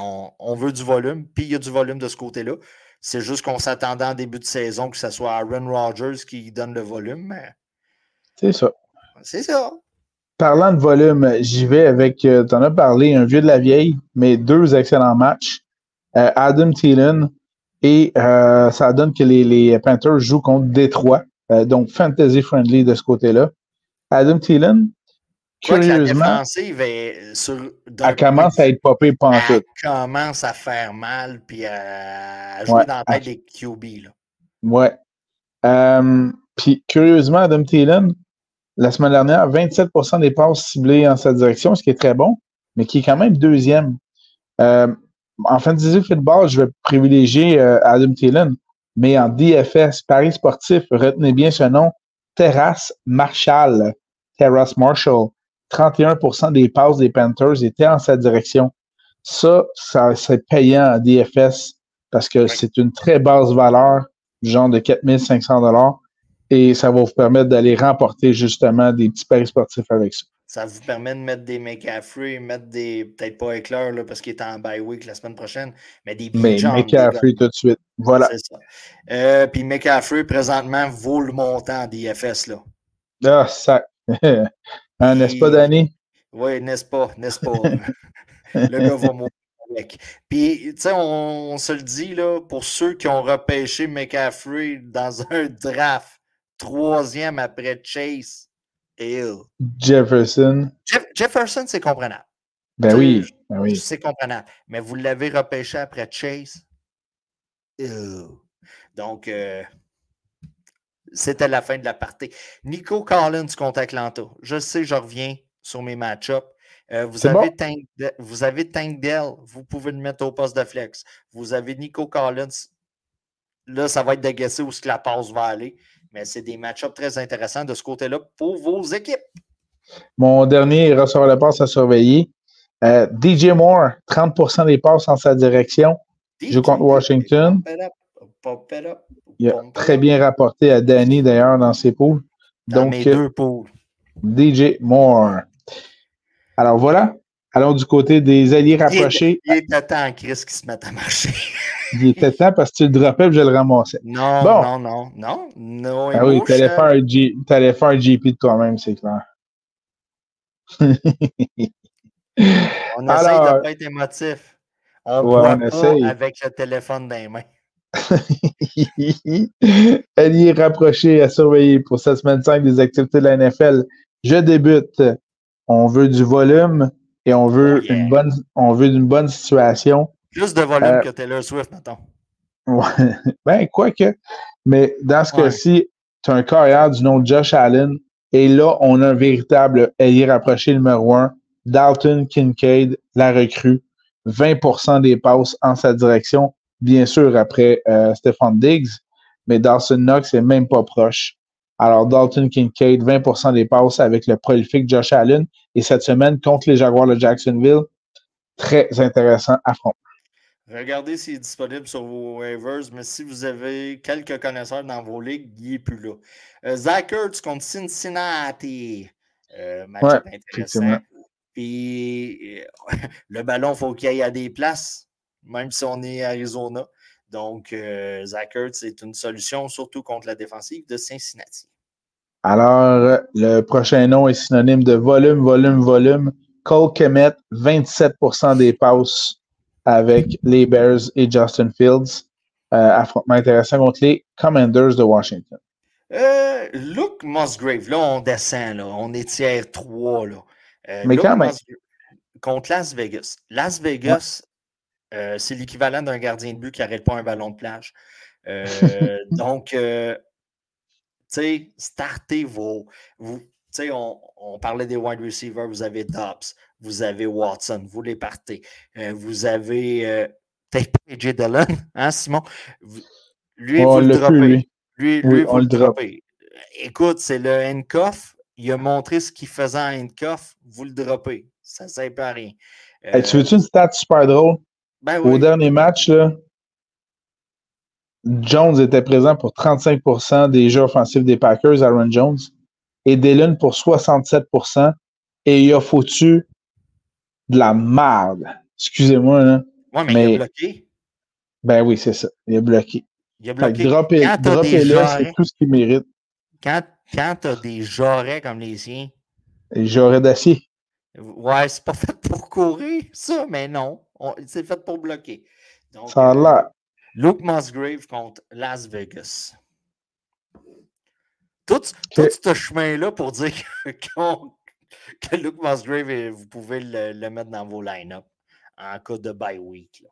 on, veut du volume, puis il y a du volume de ce côté-là. C'est juste qu'on s'attendait en début de saison que ce soit Aaron Rodgers qui donne le volume, mais. C'est ça. C'est ça parlant de volume, j'y vais avec, euh, tu en as parlé, un vieux de la vieille, mais deux excellents matchs. Euh, Adam Thielen et euh, ça donne que les, les, Panthers jouent contre Détroit, donc fantasy friendly de ce côté-là. Adam Thielen, curieusement. La défensive est sur, elle commence à être popée pantoute. Elle commence à faire mal puis à jouer dans la tête des QB. Là. Ouais. Puis curieusement, Adam Thielen, la semaine dernière, 27% des passes ciblées en sa direction, ce qui est très bon, mais qui est quand même deuxième. Euh, en fantasy football, je vais privilégier euh, Adam Thielen, mais en DFS, Paris sportif, retenez bien ce nom, Terrace Marshall. Terrace Marshall. 31% des passes des Panthers étaient en sa direction. Ça, ça c'est payant en DFS parce que c'est une très basse valeur, genre de 4500 dollars, et ça va vous permettre d'aller remporter justement des petits paris sportifs avec ça. Ça vous permet de mettre des McCaffrey, mettre des, peut-être pas éclairs là, parce qu'il est en bye week la semaine prochaine, mais des Mais McCaffrey tout de suite. Voilà. C'est ça. Euh, puis McCaffrey, présentement, vaut le montant en DFS. Là. Ah, ça. hein, n'est-ce pas, Danny? Oui, n'est-ce pas, n'est-ce pas? le gars va mourir avec. Puis, tu sais, on, se le dit, là, pour ceux qui ont repêché McCaffrey dans un draft, troisième après Chase, Jefferson. Jefferson, c'est comprenable. Ben oui, ben oui. C'est comprenable. Mais vous l'avez repêché après Chase. Donc, euh, c'était la fin de la partie. Nico Collins contre Atlanta. Je sais, je reviens sur mes match-ups. Euh, vous, avez Tank, vous avez Tank Dell, vous pouvez le mettre au poste de flex. Vous avez Nico Collins. Là, ça va être dégaissé où ce que la passe va aller. Mais c'est des match-ups très intéressants de ce côté-là pour vos équipes. Mon dernier recevoir de passe à surveiller. Euh, DJ Moore, 30% des passes en sa direction. Je contre Washington. Il a très bien rapporté à Danny d'ailleurs dans ses poules. Dans mes deux poules. DJ Moore. Alors voilà. Allons du côté des alliés rapprochés. Il, était temps, Chris, qui se mette à marcher. il était temps parce que tu le droppais et je le ramassais. Non, non, non, non. non ah oui, tu allais, faire un faire un GP de toi-même, c'est clair. on essaye de ne pas être émotif. On ne ouais, pas avec le téléphone dans les mains. Alliés rapprochés à surveiller pour cette semaine 5 des activités de la NFL. Je débute. On veut du volume et on veut une bonne on veut une bonne situation. Plus de volume euh, que Taylor Swift, maintenant. Ouais. ben, quoique. Mais dans ce cas-ci, tu as un carrière du nom de Josh Allen. Et là, on a un véritable allié rapproché numéro un. Dalton Kincaid, la recrue. 20% des passes en sa direction. Bien sûr, après euh, Stephon Diggs. Mais Dawson Knox n'est même pas proche. Alors, Dalton Kincaid, 20% des passes avec le prolifique Josh Allen. Et cette semaine, contre les Jaguars de Jacksonville, très intéressant affrontement. Regardez s'il est disponible sur vos waivers, mais si vous avez quelques connaisseurs dans vos ligues, il n'est plus là. Euh, Zach Ertz contre Cincinnati. Euh, match intéressant. Puis euh, le ballon, il faut qu'il aille à des places, même si on est à Arizona. Donc, euh, Zach Ertz est une solution, surtout contre la défensive de Cincinnati. Alors, le prochain nom est synonyme de volume, volume, volume. Cole Kemet, 27% des passes avec les Bears et Justin Fields. Euh, affrontement intéressant contre les Commanders de Washington. Euh, Luke Musgrave, là, on descend, là. on est tiers 3. Là. Euh, Mais quand même. contre Las Vegas. Las Vegas, euh, c'est l'équivalent d'un gardien de but qui n'arrête pas un ballon de plage. Euh, donc, euh, tu sais, startez vos. Vous, on, on, parlait des wide receivers, vous avez Dobbs, vous avez Watson, vous les partez. vous avez peut-être pas AJ Dillon, hein, Simon? lui, vous le droppez. Lui, lui, vous le droppez. Écoute, c'est le handcuff. Il a montré ce qu'il faisait en handcuff. Vous le droppez. Ça ne sert pas à rien. tu veux-tu une stat super drôle? Ben Au dernier match, là, Jones était présent pour 35% des jeux offensifs des Packers, Aaron Jones, et Dillon pour 67% et il a foutu de la merde. Excusez-moi, là. Ouais, mais, il a bloqué. Ben oui, c'est ça. Il a bloqué. Il a bloqué. Dropper, là, c'est tout ce qu'il mérite. Quand, quand tu as des jarrets comme les siens. Les jarrets d'acier. Ouais, c'est pas fait pour courir, ça, mais non. C'est fait pour bloquer. Donc, ça a l'air. Luke Musgrave contre Las Vegas. Tout, tout ce chemin-là pour dire que Luke Musgrave, vous pouvez le, mettre dans vos line-up en cas de bye week.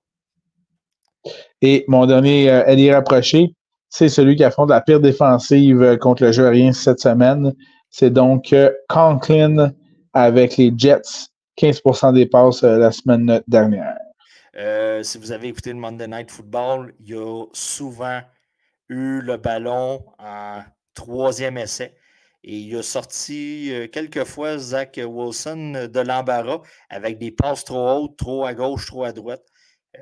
Et mon dernier allié rapproché, c'est celui qui affronte la pire défensive contre le jeu aérien cette semaine. C'est donc Conklin avec les Jets, 15% des passes la semaine dernière. Euh, si vous avez écouté le Monday Night Football, il a souvent eu le ballon en troisième essai. Et il a sorti euh, quelques fois Zach Wilson de l'embarras avec des passes trop hautes, trop à gauche, trop à droite.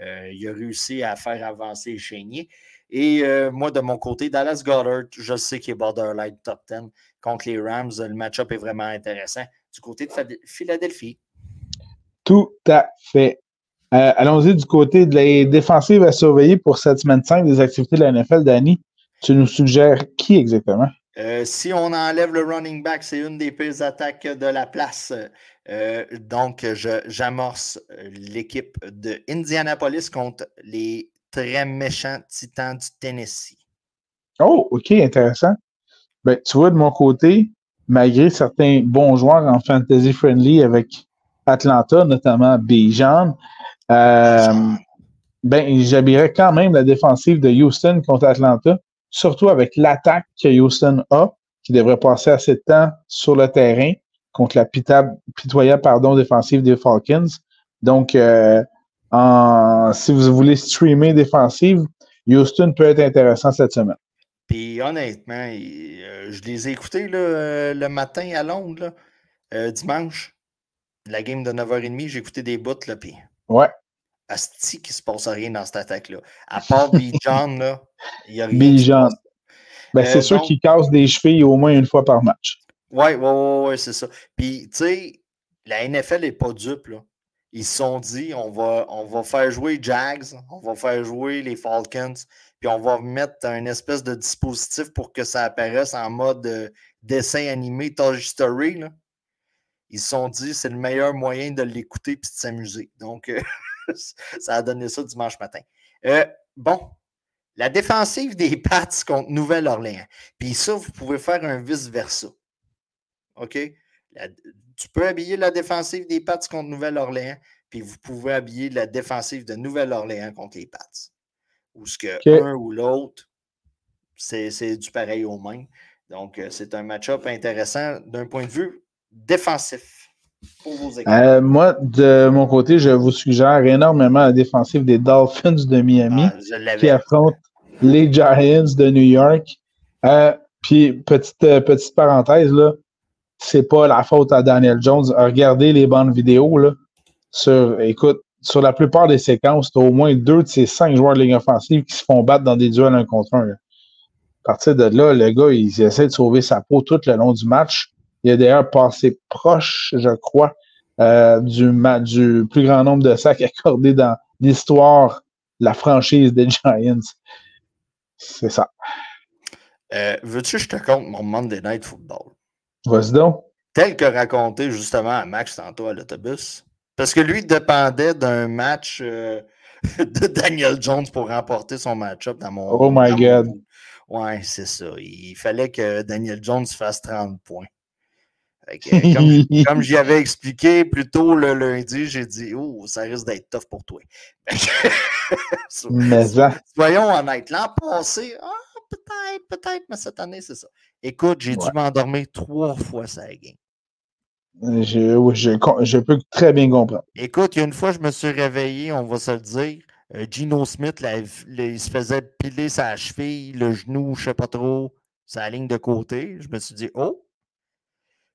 Euh, il a réussi à faire avancer Chénier. Et moi, de mon côté, Dallas Goddard, je sais qu'il est borderline top 10 contre les Rams. Le match-up est vraiment intéressant du côté de Philadelphie. Tout à fait. Euh, allons-y du côté de la défensive à surveiller pour cette semaine 5 des activités de la NFL. Danny, tu nous suggères qui exactement? Euh, si on enlève le running back, c'est une des pires attaques de la place. Euh, donc, j'amorce l'équipe de Indianapolis contre les très méchants Titans du Tennessee. Oh, OK, intéressant. Ben, tu vois, de mon côté, malgré certains bons joueurs en fantasy friendly avec Atlanta, notamment Bijan, ben, j'habillerais quand même la défensive de Houston contre Atlanta, surtout avec l'attaque que Houston a, qui devrait passer assez de temps sur le terrain contre la pitoyable pardon, défensive des Falcons. Donc, euh, si vous voulez streamer défensive, Houston peut être intéressant cette semaine. Puis honnêtement, euh, je les ai écoutés le matin à Londres, dimanche. La game de 9h30, j'ai écouté des bouts, là, puis Ouais. Asti qui se passe rien dans cette attaque-là. À part Bijan, là, il y a rien. Bijan. Ben, c'est euh, sûr qu'il casse des chevilles au moins une fois par match. Oui, oui, oui, ouais, c'est ça. Puis, tu sais, la NFL n'est pas dupe, là. Ils se sont dit, on va, on va faire jouer Jags, on va faire jouer les Falcons, puis on va mettre un espèce de dispositif pour que ça apparaisse en mode euh, dessin animé Toy Story. Là ils se sont dit c'est le meilleur moyen de l'écouter et de s'amuser. Donc, euh, ça a donné ça dimanche matin. Euh, bon, la défensive des Pats contre Nouvelle-Orléans. Puis ça, vous pouvez faire un vice-versa. OK? tu peux habiller la défensive des Pats contre Nouvelle-Orléans, puis vous pouvez habiller la défensive de Nouvelle-Orléans contre les Pats. Ou ce que un ou l'autre, c'est du pareil au même. Donc, euh, c'est un match-up intéressant d'un point de vue défensif pour vos équipes? Euh, moi, de mon côté, je vous suggère énormément la défensive des Dolphins de Miami ah, qui affrontent les Giants de New York. Euh, puis, petite, euh, petite parenthèse, là, c'est pas la faute à Daniel Jones. Regardez les bandes vidéo, là, sur, écoute, sur la plupart des séquences, tu as au moins deux de ces cinq joueurs de ligne offensive qui se font battre dans des duels un contre un. À partir de là, le gars, il essaie de sauver sa peau tout le long du match. Il a d'ailleurs passé proche, je crois, euh, du, du plus grand nombre de sacs accordés dans l'histoire la franchise des Giants. C'est ça. Euh, veux-tu que je te compte mon Monday Night Football? Vas-y donc. Tel que raconté justement à Max tantôt à l'autobus. Parce que lui dépendait d'un match euh, de Daniel Jones pour remporter son match-up dans mon. Oh my God. Ouais, c'est ça. Il fallait que Daniel Jones fasse 30 points. comme, j'y avais expliqué plus tôt le lundi, j'ai dit Oh, ça risque d'être tough pour toi. mais Soyons honnêtes. L'an passé, ah, peut-être, peut-être, mais cette année, c'est ça. Écoute, j'ai dû m'endormir trois fois ça game. Je, je, je, peux très bien comprendre. Écoute, il y a une fois, je me suis réveillé, on va se le dire. Euh, Gino Smith, il se faisait piler sa cheville, le genou, je ne sais pas trop, sa ligne de côté. Je me suis dit, oh,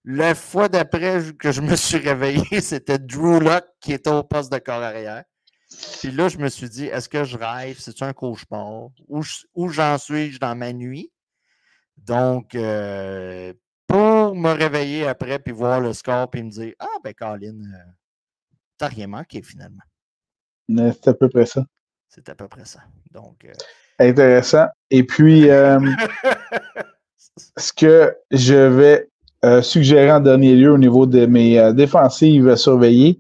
la fois d'après que je me suis réveillé, c'était Drew Locke qui était au poste de corps arrière. Puis là, je me suis dit, est-ce que je rêve? C'est un cauchemar? Où, j'en suis dans ma nuit? Donc, euh, pour me réveiller après, puis voir le score, puis me dire, ah, ben, Colin, euh, t'as rien manqué finalement. C'est à peu près ça. C'est à peu près ça. Donc. Euh, Intéressant. Et puis, ce que je vais euh, suggéré en dernier lieu au niveau de mes euh, défensives surveillées.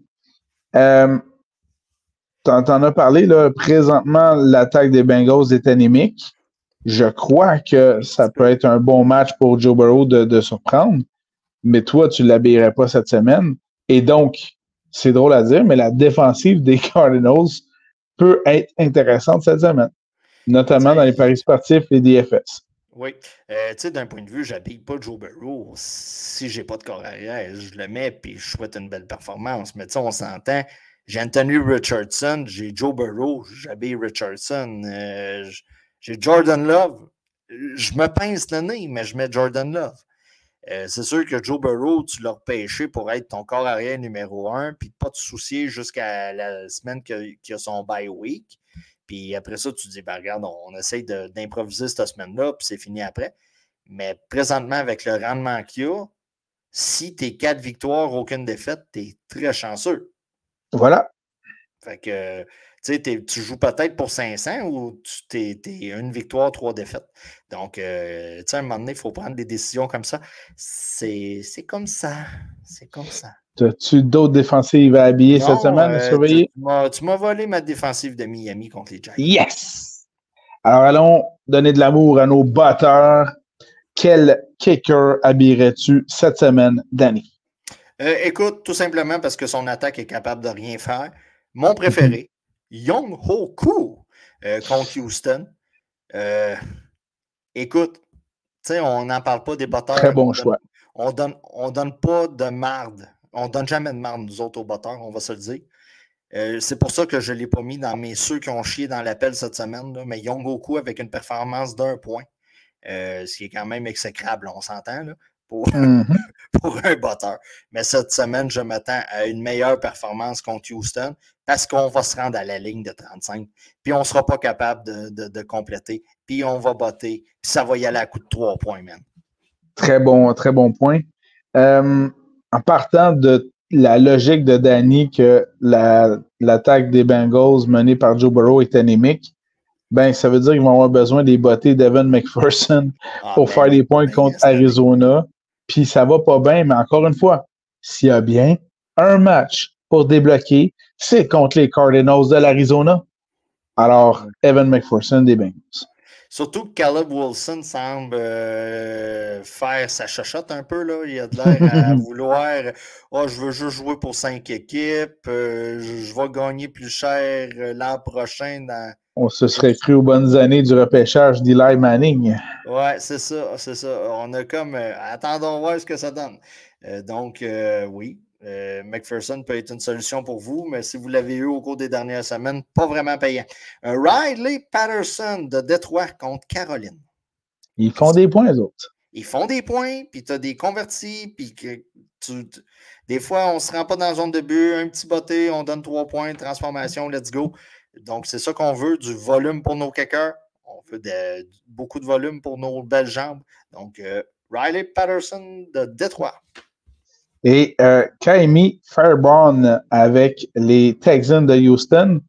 Euh, tu en, as parlé, là, présentement, l'attaque des Bengals est anémique. Je crois que ça peut être un bon match pour Joe Burrow de, surprendre. mais toi, tu ne l'habillerais pas cette semaine. Et donc, c'est drôle à dire, mais la défensive des Cardinals peut être intéressante cette semaine, notamment dans les paris sportifs et DFS. Oui. Euh, tu sais, d'un point de vue, j'habille pas Joe Burrow. Si j'ai pas de corps arrière, je le mets puis je souhaite une belle performance. Mais tu sais, on s'entend. J'ai Anthony Richardson, j'ai Joe Burrow, j'habille Richardson. Euh, j'ai Jordan Love. Je me pince le nez, mais je mets Jordan Love. Euh, c'est sûr que Joe Burrow, tu l'as repêché pour être ton corps arrière numéro un, puis pas te soucier jusqu'à la semaine qu'il a son bye week. Puis après ça, tu dis, ben, regarde, on, essaye d'improviser cette semaine-là, puis c'est fini après. Mais présentement, avec le rendement qu'il y a, si tu es quatre victoires, aucune défaite, tu es très chanceux. Voilà. Fait que tu joues peut-être pour 500 ou tu es, une victoire, trois défaites. Donc, euh, à un moment donné, il faut prendre des décisions comme ça. C'est comme ça. C'est comme ça. As-tu d'autres défensives à habiller cette semaine à euh, surveiller? Tu m'as volé ma défensive de Miami contre les Giants. Yes! Alors, allons donner de l'amour à nos batteurs. Quel kicker habillerais-tu cette semaine, Danny? Euh, écoute, tout simplement parce que son attaque est capable de rien faire. Mon préféré, Young Ho Koo euh, contre Houston. Euh, écoute, on n'en parle pas des batteurs. Très bon choix. on donne, on donne pas de marde. On donne jamais de marde, nous autres, aux batteurs, on va se le dire. Euh, c'est pour ça que je ne l'ai pas mis dans mes ceux qui ont chié dans l'appel cette semaine. Là, mais Young Goku avec une performance d'un point, ce qui est quand même exécrable, on s'entend. Mm-hmm. pour, un batteur. Mais cette semaine, je m'attends à une meilleure performance contre Houston parce qu'on va se rendre à la ligne de 35. Puis on ne sera pas capable de, compléter. Puis on va botter. Puis ça va y aller à coup de trois points, même. Très bon, très bon point. Euh, en partant de la logique de Danny que l'attaque des Bengals menée par Joe Burrow est anémique, ben, ça veut dire qu'ils vont avoir besoin des botter d'Evan McPherson ah, pour ben faire des points ben, contre Arizona puis ça va pas bien, mais encore une fois, s'il y a bien un match pour débloquer, c'est contre les Cardinals de l'Arizona. Alors, Evan McPherson des Bengals. Surtout que Caleb Wilson semble euh, faire sa chachotte un peu. Là. Il a de l'air à vouloir oh, je veux juste jouer pour cinq équipes, euh, je, vais gagner plus cher euh, l'an prochain dans, on se serait cru aux bonnes années du repêchage d'Eli Manning. Ouais, c'est ça, c'est ça. On a comme euh, attendons voir ce que ça donne. Euh, donc, euh, McPherson peut être une solution pour vous, mais si vous l'avez eu au cours des dernières semaines, pas vraiment payant. Riley Patterson de Détroit contre Caroline. Ils font des points, les autres. Ils font des points, puis tu as des convertis, puis des fois, on ne se rend pas dans la zone de but, un petit botté, on donne trois points, transformation, let's go. Donc, c'est ça qu'on veut, du volume pour nos kickers. On veut beaucoup de volume pour nos belles jambes. Donc, euh, Riley Patterson de Détroit. Et euh, Kaimi Fairbairn avec les Texans de Houston.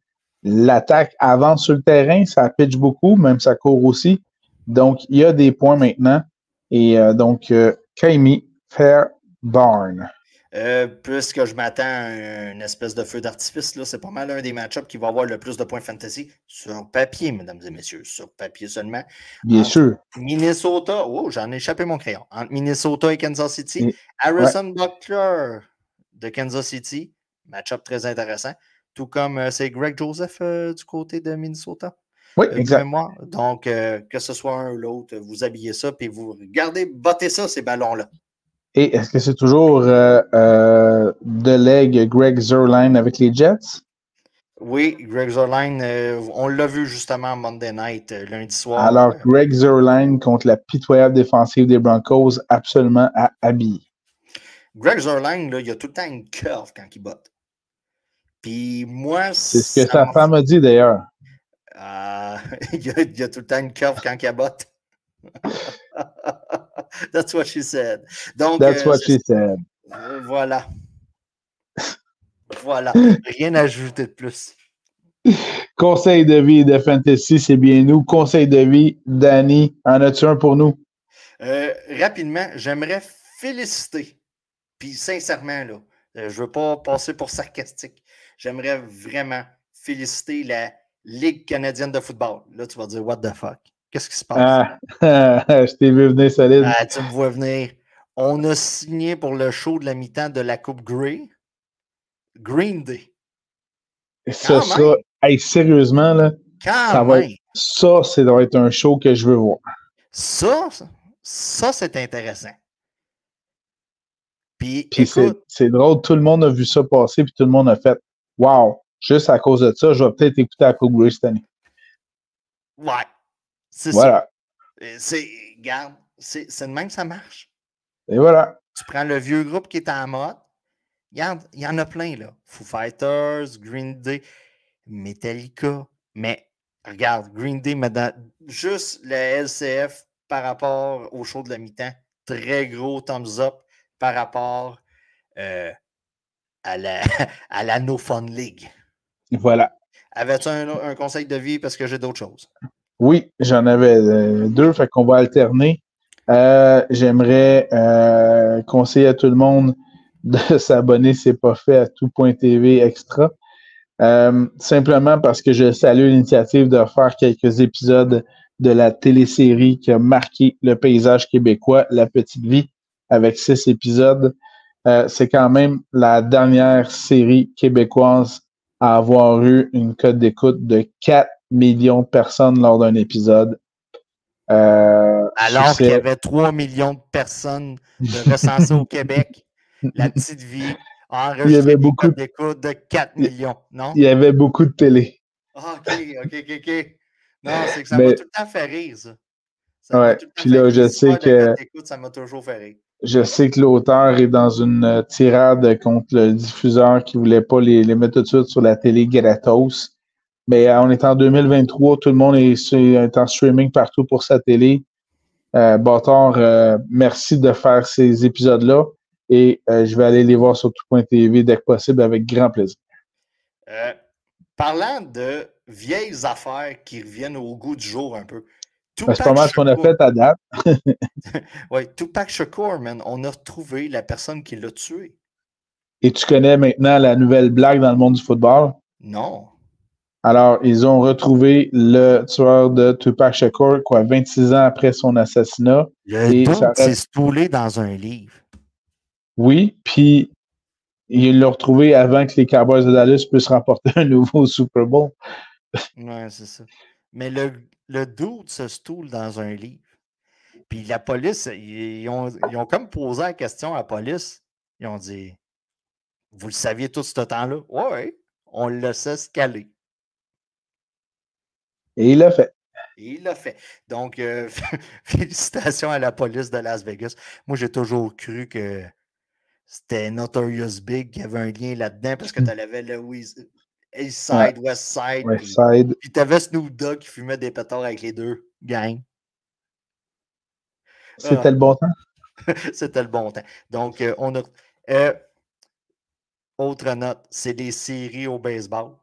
L'attaque avance sur le terrain, ça pitch beaucoup, même ça court aussi. Donc, il y a des points maintenant. Et euh, donc, euh, Kaimi Fairbairn. Euh, puisque je m'attends à une espèce de feu d'artifice, c'est pas mal un des match-ups qui va avoir le plus de points fantasy sur papier, mesdames et messieurs, sur papier seulement. Bien sûr. Minnesota, oh, j'en ai échappé mon crayon. Entre Minnesota et Kansas City, Harrison Butler de Kansas City, match-up très intéressant. Tout comme euh, c'est Greg Joseph euh, du côté de Minnesota. Oui, exactement. Donc, que ce soit un ou l'autre, vous habillez ça, puis vous regardez, bottez ça, ces ballons-là. Et est-ce que c'est toujours euh, euh, de leg Greg Zerline avec les Jets? Oui, Greg Zerline, euh, on l'a vu justement Monday night, lundi soir. Alors, Greg Zerline contre la pitoyable défensive des Broncos, absolument à habiller. Greg Zerline, là, il a tout le temps une curve quand il botte. Puis moi, c'est ce que sa femme a dit d'ailleurs. il, a, a, tout le temps une curve quand il botte. That's what she said. Donc, That's euh, what she said. Euh, voilà. Voilà. Rien à ajouter de plus. Conseil de vie de Fantasy, c'est bien nous. Conseil de vie, Danny, en as-tu un pour nous? Euh, rapidement, j'aimerais féliciter, puis sincèrement, là, je ne veux pas passer pour sarcastique, j'aimerais vraiment féliciter la Ligue canadienne de football. Là, tu vas dire, what the fuck? Qu'est-ce qui se passe? Ah, je t'ai vu venir solide. Ah, tu me vois venir. On a signé pour le show de la mi-temps de la Coupe Grey. Green Day. Ça, ça, sérieusement, là, ça, va être, ça, ça doit être un show que je veux voir. Ça, ça, c'est intéressant. Puis, c'est drôle, tout le monde a vu ça passer, puis tout le monde a fait Wow, juste à cause de ça, je vais peut-être écouter la Coupe Grey cette année. Ouais. C'est voilà. ça. C'est, regarde, c'est de même que ça marche. Et voilà. Tu prends le vieux groupe qui est en mode. Regarde, il y en a plein, là. Foo Fighters, Green Day, Metallica. Mais regarde, Green Day, juste le LCF par rapport au show de la mi-temps, très gros thumbs up par rapport euh, à, la, à la No Fun League. Voilà. Avais-tu un, conseil de vie parce que j'ai d'autres choses? Oui, j'en avais euh, deux, fait qu'on va alterner. Euh, j'aimerais conseiller à tout le monde de s'abonner si ce n'est pas fait à tout.tv extra. simplement parce que je salue l'initiative de faire quelques épisodes de la télésérie qui a marqué le paysage québécois, La Petite Vie, avec six épisodes. Euh, c'est quand même la dernière série québécoise à avoir eu une cote d'écoute de 4 millions de personnes lors d'un épisode. Euh, Alors qu'il y avait 3 millions de personnes de recensées au Québec, La Petite Vie il y avait beaucoup d'écoute de 4 millions, non? Il y avait beaucoup de télé. Ah, OK, OK, OK, OK. Non, c'est que ça m'a tout le temps fait rire, ça. ouais, puis là, je sais que. Ça m'a toujours fait rire. Je sais que l'auteur est dans une euh, tirade contre le diffuseur qui voulait pas les, les mettre tout de suite sur la télé gratos. Mais euh, on est en 2023, tout le monde est, en streaming partout pour sa télé. Euh, euh, merci de faire ces épisodes-là et je vais aller les voir sur tout.tv dès que possible avec grand plaisir. parlant de vieilles affaires qui reviennent au goût du jour un peu. Ben, c'est pas mal ce qu'on a fait à date. oui, Tupac Shakur, man, on a retrouvé la personne qui l'a tué. Et tu connais maintenant la nouvelle blague dans le monde du football? Non. Alors, ils ont retrouvé le tueur de Tupac Shakur, quoi, 26 ans après son assassinat. Le s'est stoulé dans un livre. Oui, puis ils l'ont retrouvé avant que les Cowboys de Dallas puissent remporter un nouveau Super Bowl. Ouais, c'est ça. Mais le, le dude se stoule dans un livre. Puis la police, ils ont, ils ont comme posé la question à la police. Ils ont dit Vous le saviez tout ce temps-là? Oui, on le sait caler. Et il l'a fait. Et il l'a fait. Donc, euh, félicitations à la police de Las Vegas. Moi, j'ai toujours cru que c'était Notorious Big qui avait un lien là-dedans parce que tu avais le East Side, West Side. West Side. Puis t'avais Snoop Dogg qui fumait des pétards avec les deux gangs. C'était ah. le bon temps? C'était le bon temps. Donc, euh, on a. Euh, autre note, c'est des séries au baseball.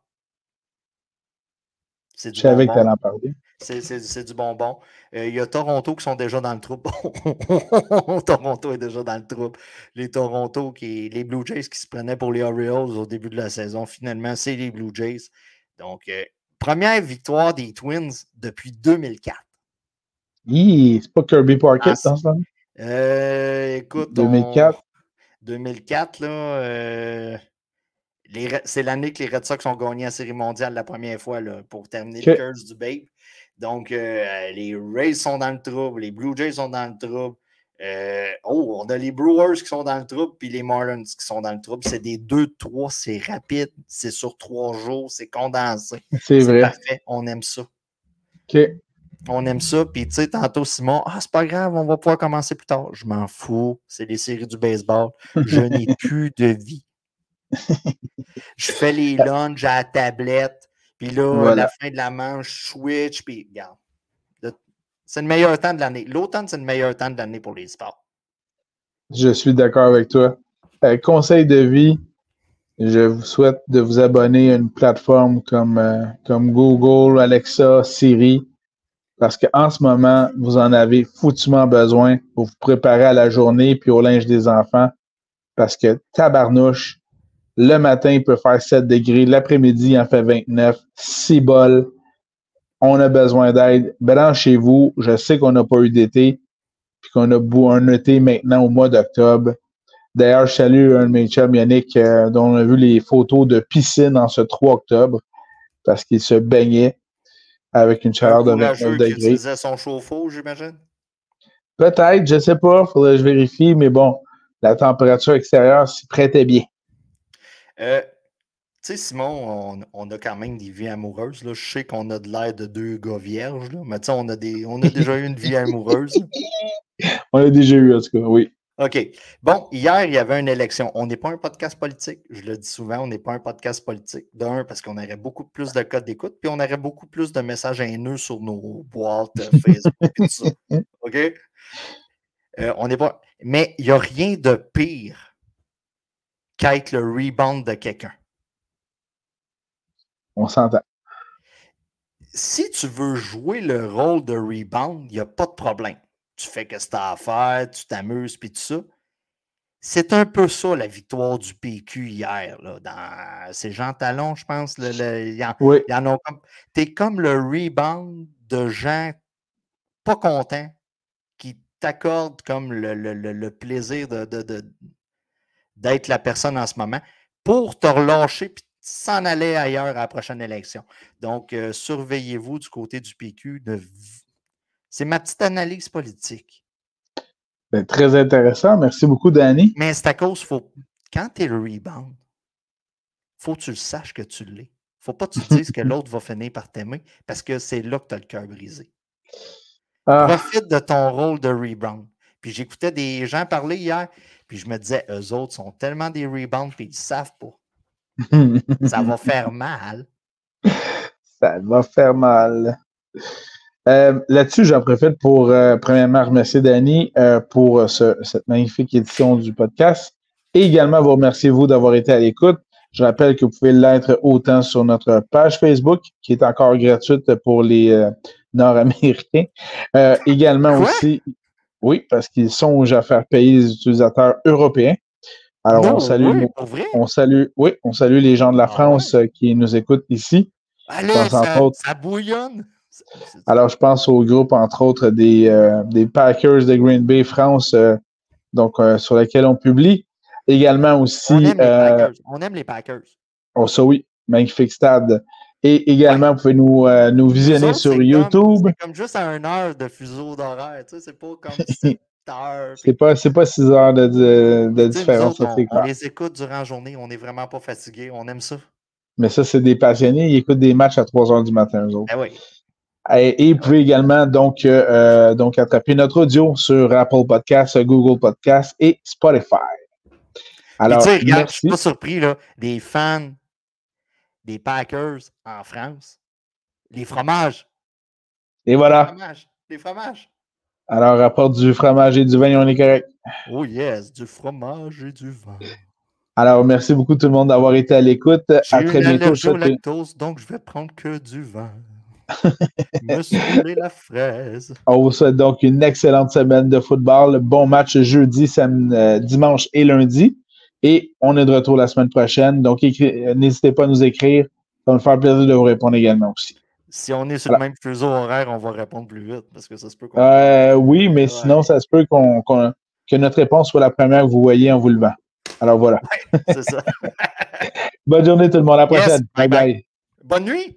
C'est du Je savais que tu en parler. C'est du bonbon. Euh, il y a Toronto qui sont déjà dans le trouble. Toronto est déjà dans le trouble. Les Toronto, qui, les Blue Jays qui se prenaient pour les Orioles au début de la saison, finalement, c'est les Blue Jays. Donc, euh, première victoire des Twins depuis 2004. c'est pas Kirby Parkett dans ce euh, Écoute, 2004. 2004, là c'est l'année que les Red Sox ont gagné la Série mondiale la première fois là, pour terminer le curse du Babe. Donc, euh, les Rays sont dans le trouble, les Blue Jays sont dans le trouble. Euh, oh, on a les Brewers qui sont dans le trouble, puis les Marlins qui sont dans le trouble. C'est des 2-3, c'est rapide, c'est sur trois jours, c'est condensé. C'est vrai. parfait, on aime ça. OK. On aime ça. Puis, tu sais, tantôt, Simon, ah, c'est pas grave, on va pouvoir commencer plus tard. Je m'en fous. C'est les séries du baseball. Je n'ai plus de vie je fais les lunges à la tablette, puis là, à la fin de la manche, switch, puis regarde. C'est le meilleur temps de l'année. L'automne, c'est le meilleur temps de l'année pour les sports. Je suis d'accord avec toi. Euh, conseil de vie, je vous souhaite de vous abonner à une plateforme comme, euh, comme Google, Alexa, Siri, parce qu'en ce moment, vous en avez foutument besoin pour vous préparer à la journée puis au linge des enfants, parce que tabarnouche, le matin, il peut faire 7 degrés. L'après-midi, il en fait 29. 6 bols. On a besoin d'aide. Branchez-vous. Je sais qu'on n'a pas eu d'été. Puis qu'on a, un été maintenant au mois d'octobre. D'ailleurs, je salue un de mes chums, Yannick, euh, dont on a vu les photos de piscine en ce 3 octobre parce qu'il se baignait avec une chaleur de 29 degrés. Il utilisait son chauffe-eau, j'imagine? Peut-être, je ne sais pas, il faudrait que je vérifie, mais bon, la température extérieure s'y prêtait bien. Euh, tu sais, Simon, on, a quand même des vies amoureuses. Là. Je sais qu'on a de l'air de deux gars vierges, là, mais tu sais, on, a des, on a déjà eu une vie amoureuse. on a déjà eu, en tout cas, oui. OK. Bon, hier, il y avait une élection. On n'est pas un podcast politique. Je le dis souvent, on n'est pas un podcast politique. D'un, parce qu'on aurait beaucoup plus de codes d'écoute, puis on aurait beaucoup plus de messages haineux sur nos boîtes euh, Facebook et tout ça. OK? Euh, on n'est pas. Mais il n'y a rien de pire qu'être le rebound de quelqu'un. On s'entend. Si tu veux jouer le rôle de rebound, il n'y a pas de problème tu fais que c'est à faire, tu t'amuses, puis tout ça. C'est un peu ça la victoire du PQ hier. Là, dans... C'est Jean Talon, je pense. il y en, oui. comme. T'es comme le rebound de gens pas contents qui t'accordent comme le, plaisir de, d'être la personne en ce moment pour te relâcher puis s'en aller ailleurs à la prochaine élection. Donc, euh, surveillez-vous du côté du PQ de c'est ma petite analyse politique. Ben, très intéressant. Merci beaucoup, Danny. Mais c'est à cause, faut, quand tu es le rebound, faut que tu le saches que tu l'es. faut pas que tu te dises que l'autre va finir par t'aimer parce que c'est là que tu as le cœur brisé. Ah. Profite de ton rôle de rebound. Puis j'écoutais des gens parler hier, puis je me disais, eux autres sont tellement des rebounds, puis ils savent pas. Ça va faire mal. Ça va faire mal. Euh, là-dessus, j'en profite pour euh, premièrement remercier Danny euh, pour cette magnifique édition du podcast et également vous remercier vous d'avoir été à l'écoute. Je rappelle que vous pouvez l'être autant sur notre page Facebook, qui est encore gratuite pour les Nord-Américains. également aussi, oui, parce qu'ils songent à faire payer les utilisateurs européens. Alors, on salue, on salue, oui, on salue les gens de la ah France qui nous écoutent ici. Allez, ça bouillonne. Alors, je pense au groupe, entre autres, des, euh, des Packers de Green Bay France, euh, donc euh, sur lesquels on publie. Également aussi. On aime les Packers. On aime les Packers. Oh, ça oui, magnifique stade. Et également, vous pouvez nous, nous visionner sur YouTube. C'est comme juste à une heure de fuseau d'horaire. Tu sais, c'est pas comme 7 heures. C'est pas, pas 6 heures de, de, différence. on, on les écoute durant la journée. On n'est vraiment pas fatigué. On aime ça. Mais ça, c'est des passionnés. Ils écoutent des matchs à 3 heures du matin, eux autres. Ben oui. Et, vous pouvez également donc, euh, euh, donc attraper notre audio sur Apple Podcasts, Google Podcasts et Spotify. Alors, tu sais, regarde, je suis pas surpris, là, des fans des Packers en France, les fromages. Et voilà. Les fromages. Les fromages. Alors, rapporte du fromage et du vin, on est correct. Oh yes, du fromage et du vin. Alors, merci beaucoup tout le monde d'avoir été à l'écoute. À très bientôt. lactose, donc je vais prendre que du vin. Monsieur la fraise. On vous souhaite donc une excellente semaine de football. Bon match jeudi, euh, dimanche et lundi. Et on est de retour la semaine prochaine. Donc, n'hésitez pas à nous écrire. Ça va me faire plaisir de vous répondre également aussi. Si on est sur le même fuseau horaire, on va répondre plus vite parce que ça se peut euh, Oui, mais sinon, ça se peut qu'on, que notre réponse soit la première que vous voyez en vous levant. Alors voilà. c'est ça. Bonne journée tout le monde. À la prochaine. bye. bye. Bonne nuit.